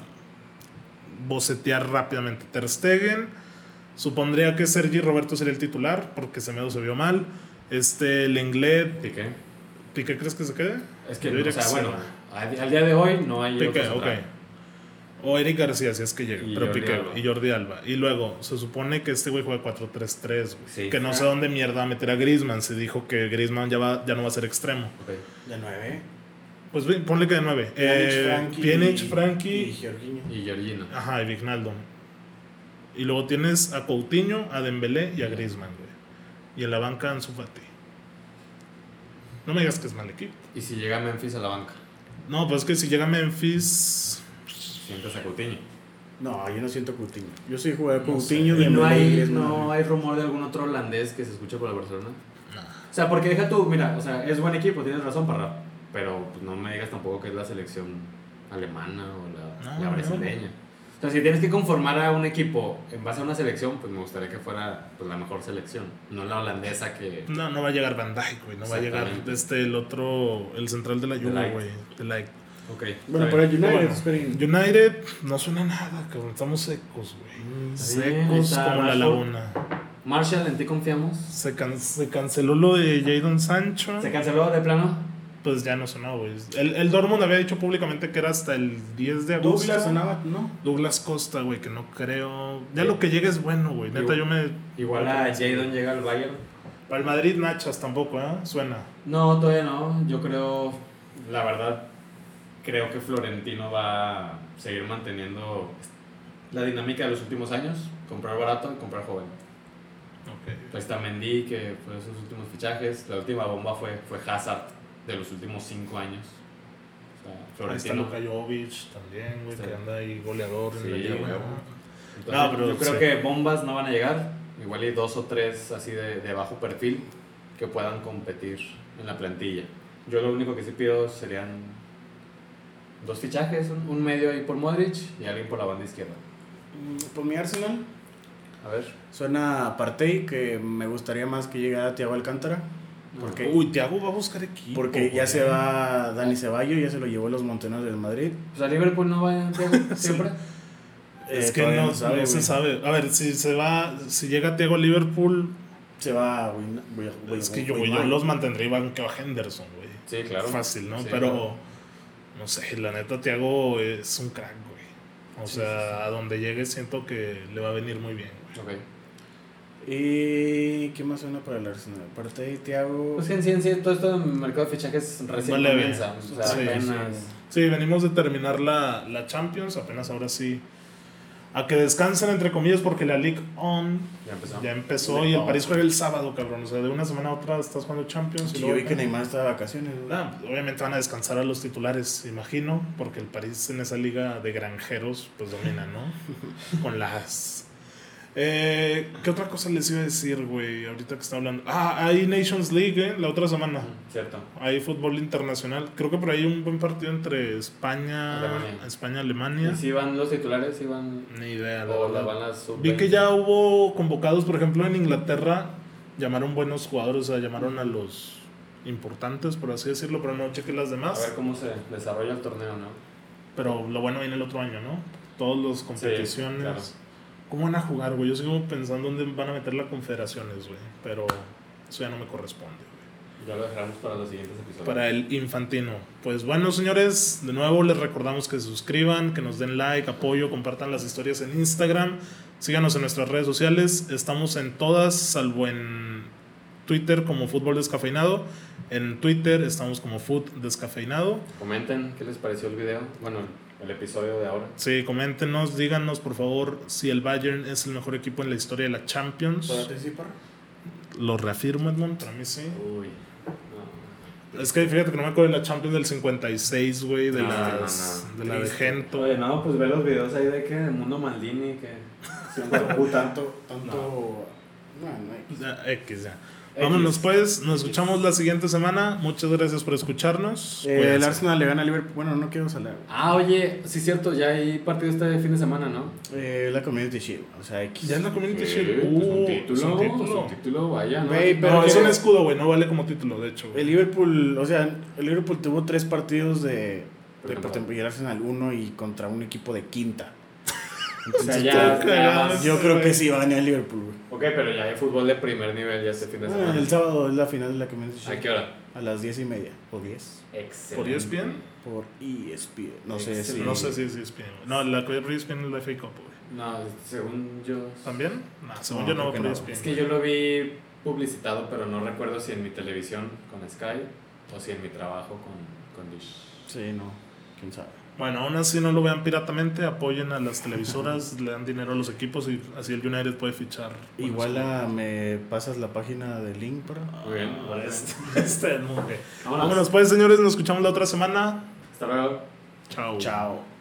bocetear rápidamente. Ter Stegen, supondría que Sergi Roberto sería el titular, porque Semedo se vio mal. Este, Lenglet, Piqué. ¿Piqué crees que se quede? Es que, Yo o sea, que bueno, al, al día de hoy no hay. Piqué, otro ok. O Eric García, si es que llega, Y pero Jordi Piqué Alba. y Jordi Alba. Y luego, se supone que este güey juega 4-3-3, güey. Sí. Que no sé dónde mierda va a meter a Griezmann. Se dijo que Griezmann ya, va, ya no va a ser extremo. Ok. De nueve. Pues ve, ponle que de 9. Pjanic, Pjanic, Y Frankie, Jorginho. Y Georgino. ajá, y Wijnaldum. Y luego tienes a Coutinho, a Dembélé y a Griezmann, güey. Y en la banca Ansu Fati. No me digas que es mal equipo. Y si llega Memphis a la banca, No, pues es que si llega Memphis... sientas a Coutinho. No, yo no siento Coutinho. Yo soy jugador No Coutinho sé. Y no hay, no hay rumor de algún otro holandés que se escuche por el Barcelona. No. O sea, porque deja tú, mira, o sea, es buen equipo, tienes razón, para pero pues, no me digas tampoco que es la selección alemana o la, No, la no. brasileña. O sea, si tienes que conformar a un equipo en base a una selección, pues me gustaría que fuera pues, la mejor selección, no la holandesa que... No, no va a llegar Van Dijk, güey. No va a llegar este, el otro, el central de la Juve, güey. De Light. Ok. Bueno, para. United, Bueno, esperen. United no suena nada, cabrón. Estamos secos, güey. Secos está como la laguna. Marshall, ¿en ti confiamos? Se, can- se canceló lo de Jadon Sancho. ¿Se canceló de plano? Pues ya no sonó, güey. El, el Dortmund había dicho públicamente que era hasta el 10 de agosto. Douglas sonaba, ¿no? Douglas Costa, güey, que no creo. Ya lo que llegue es bueno, güey. Neta, yo me. Igual a Jadon llega al Bayern. Para el Madrid, Nachas tampoco, ¿eh? Suena. No, todavía no. Yo creo, la verdad, creo que Florentino va a seguir manteniendo la dinámica de los últimos años. Comprar barato y comprar joven. Ok. Ahí está Mendy, que fue de sus últimos fichajes. La última bomba fue, fue Hazard, de los últimos cinco años. O sea, Ahí está Florentino. Luka Jovic también, güey, Sí. que anda ahí goleador en Sí, la liga. Entonces, No, pero yo creo sí. que bombas no van a llegar. Igual hay dos o tres así de, de bajo perfil que puedan competir en la plantilla. Yo lo único que sí pido serían dos fichajes, un, un medio ahí por Modric y alguien por la banda izquierda. Mm, Por mi Arsenal, A ver. suena a Partey, que me gustaría más que llegara Thiago Alcántara. Porque, Uy, Thiago va a buscar equipo. porque ya güey. se va Dani Ceballos, ya se lo llevó los Montenos del Madrid. Pues a Liverpool no va siempre. Es Eh, que no, no se güey. sabe. A ver, si se va, si llega Thiago a Liverpool, Se va es que yo, yo los mantendría igual que a Henderson, güey. Sí, claro. Fácil, ¿no? Sí, Pero, claro. No sé, la neta, Thiago es un crack, güey. O Sí, sea, a donde llegue siento que le va a venir muy bien, güey. Ok. ¿Y qué más suena para el Arsenal? Partey, Thiago. Pues que en sí, en sí, todo esto del mercado de fichajes recién Vale, comienza. O sea, sí, apenas. Sí, venimos de terminar la, la Champions, apenas ahora sí. A que descansen, entre comillas, porque la League On Ya empezó. ya empezó y el. París juega el sábado, cabrón. O sea, de una semana a otra estás jugando Champions. y yo vi que. Neymar está de vacaciones. Ah, obviamente van a descansar a los titulares, imagino, porque el París en esa liga de granjeros, pues domina, ¿no? Con las. Eh, ¿Qué otra cosa les iba a decir, güey? Ahorita que está hablando. Ah, hay Nations League, ¿eh? La otra semana. Cierto. Hay fútbol internacional. Creo que por ahí un buen partido entre España, Alemania. España, Alemania. ¿Y si van los titulares? ¿Si van.? Ni idea, la O verdad. la van las sub Vi que ya hubo convocados, por ejemplo, en Inglaterra, llamaron buenos jugadores, o sea, llamaron a los importantes, por así decirlo, pero no cheque las A demás. ver cómo se desarrolla el torneo, ¿no? Pero lo bueno viene el otro año, ¿no? Todas las competiciones. claro. ¿Cómo van a jugar, güey? Yo sigo pensando dónde van a meter las confederaciones, güey. Pero eso ya no me corresponde, güey. Ya lo dejaremos para los siguientes episodios. Para el infantino. Pues bueno, señores, de nuevo les recordamos que se suscriban, que nos den like, apoyo, compartan las historias en Instagram. Síganos en nuestras redes sociales. Estamos en todas, salvo en Twitter como Fútbol Descafeinado. En Twitter estamos como Food Descafeinado. Comenten qué les pareció el video. Bueno, el episodio de ahora. Sí, coméntenos, díganos por favor si el Bayern es el mejor equipo en la historia de la Champions. ¿Para ti sí, parra? Lo reafirmo, Edmond, para mí sí. Uy. No. Es que fíjate que no me acuerdo de la Champions del 56, güey, de, No, las, no, no. de la de. Gento. Oye, no, pues ve los videos ahí de que de Mundo Maldini, que. Uh, tanto, tanto. No, no, X. Ya, X, ya. Vámonos pues, nos escuchamos la siguiente semana. Muchas gracias por escucharnos. Eh, el. Arsenal le gana a Liverpool. Bueno, no quiero salir. Ah, oye, sí, cierto, ya hay partido este fin de semana, ¿no? Eh, la Community Shield. O sea, X. Ya es la Community Shield. pues un Uh, título, es un título. es un título, vaya, ¿no? Pero No, es un escudo, güey. No vale como título, de hecho. güey. El Liverpool, o sea, el Liverpool tuvo tres partidos de, de y el Arsenal uno y contra un equipo de quinta. O sea, ya, yo creo que sí va a ganar el Liverpool, güey. Ok, pero ya hay fútbol de primer nivel ya este fin de semana. el sábado es la final de la Community ¿A Shield. qué hora? A las diez y media. ¿O diez? Excelente. ¿Por ESPN? Por ESPN. No sé si. No sé si es ESPN. No, la que por ESPN es la FA Cup, güey. No, según yo. ¿También? No, según No, yo no va por no. ESPN. Es que yo lo vi publicitado, pero no recuerdo si en mi televisión con Sky o si en mi trabajo con, con Dish. Sí, no. Quién sabe. Bueno, aún así no lo vean piratamente, apoyen a las televisoras, le dan dinero a los equipos y así el United puede fichar. Igual a, me pasas la página de link para. Muy bien. Ah, este, este, güey. Vámonos. Vámonos pues, señores, nos escuchamos la otra semana. Hasta luego. Chao. Chao.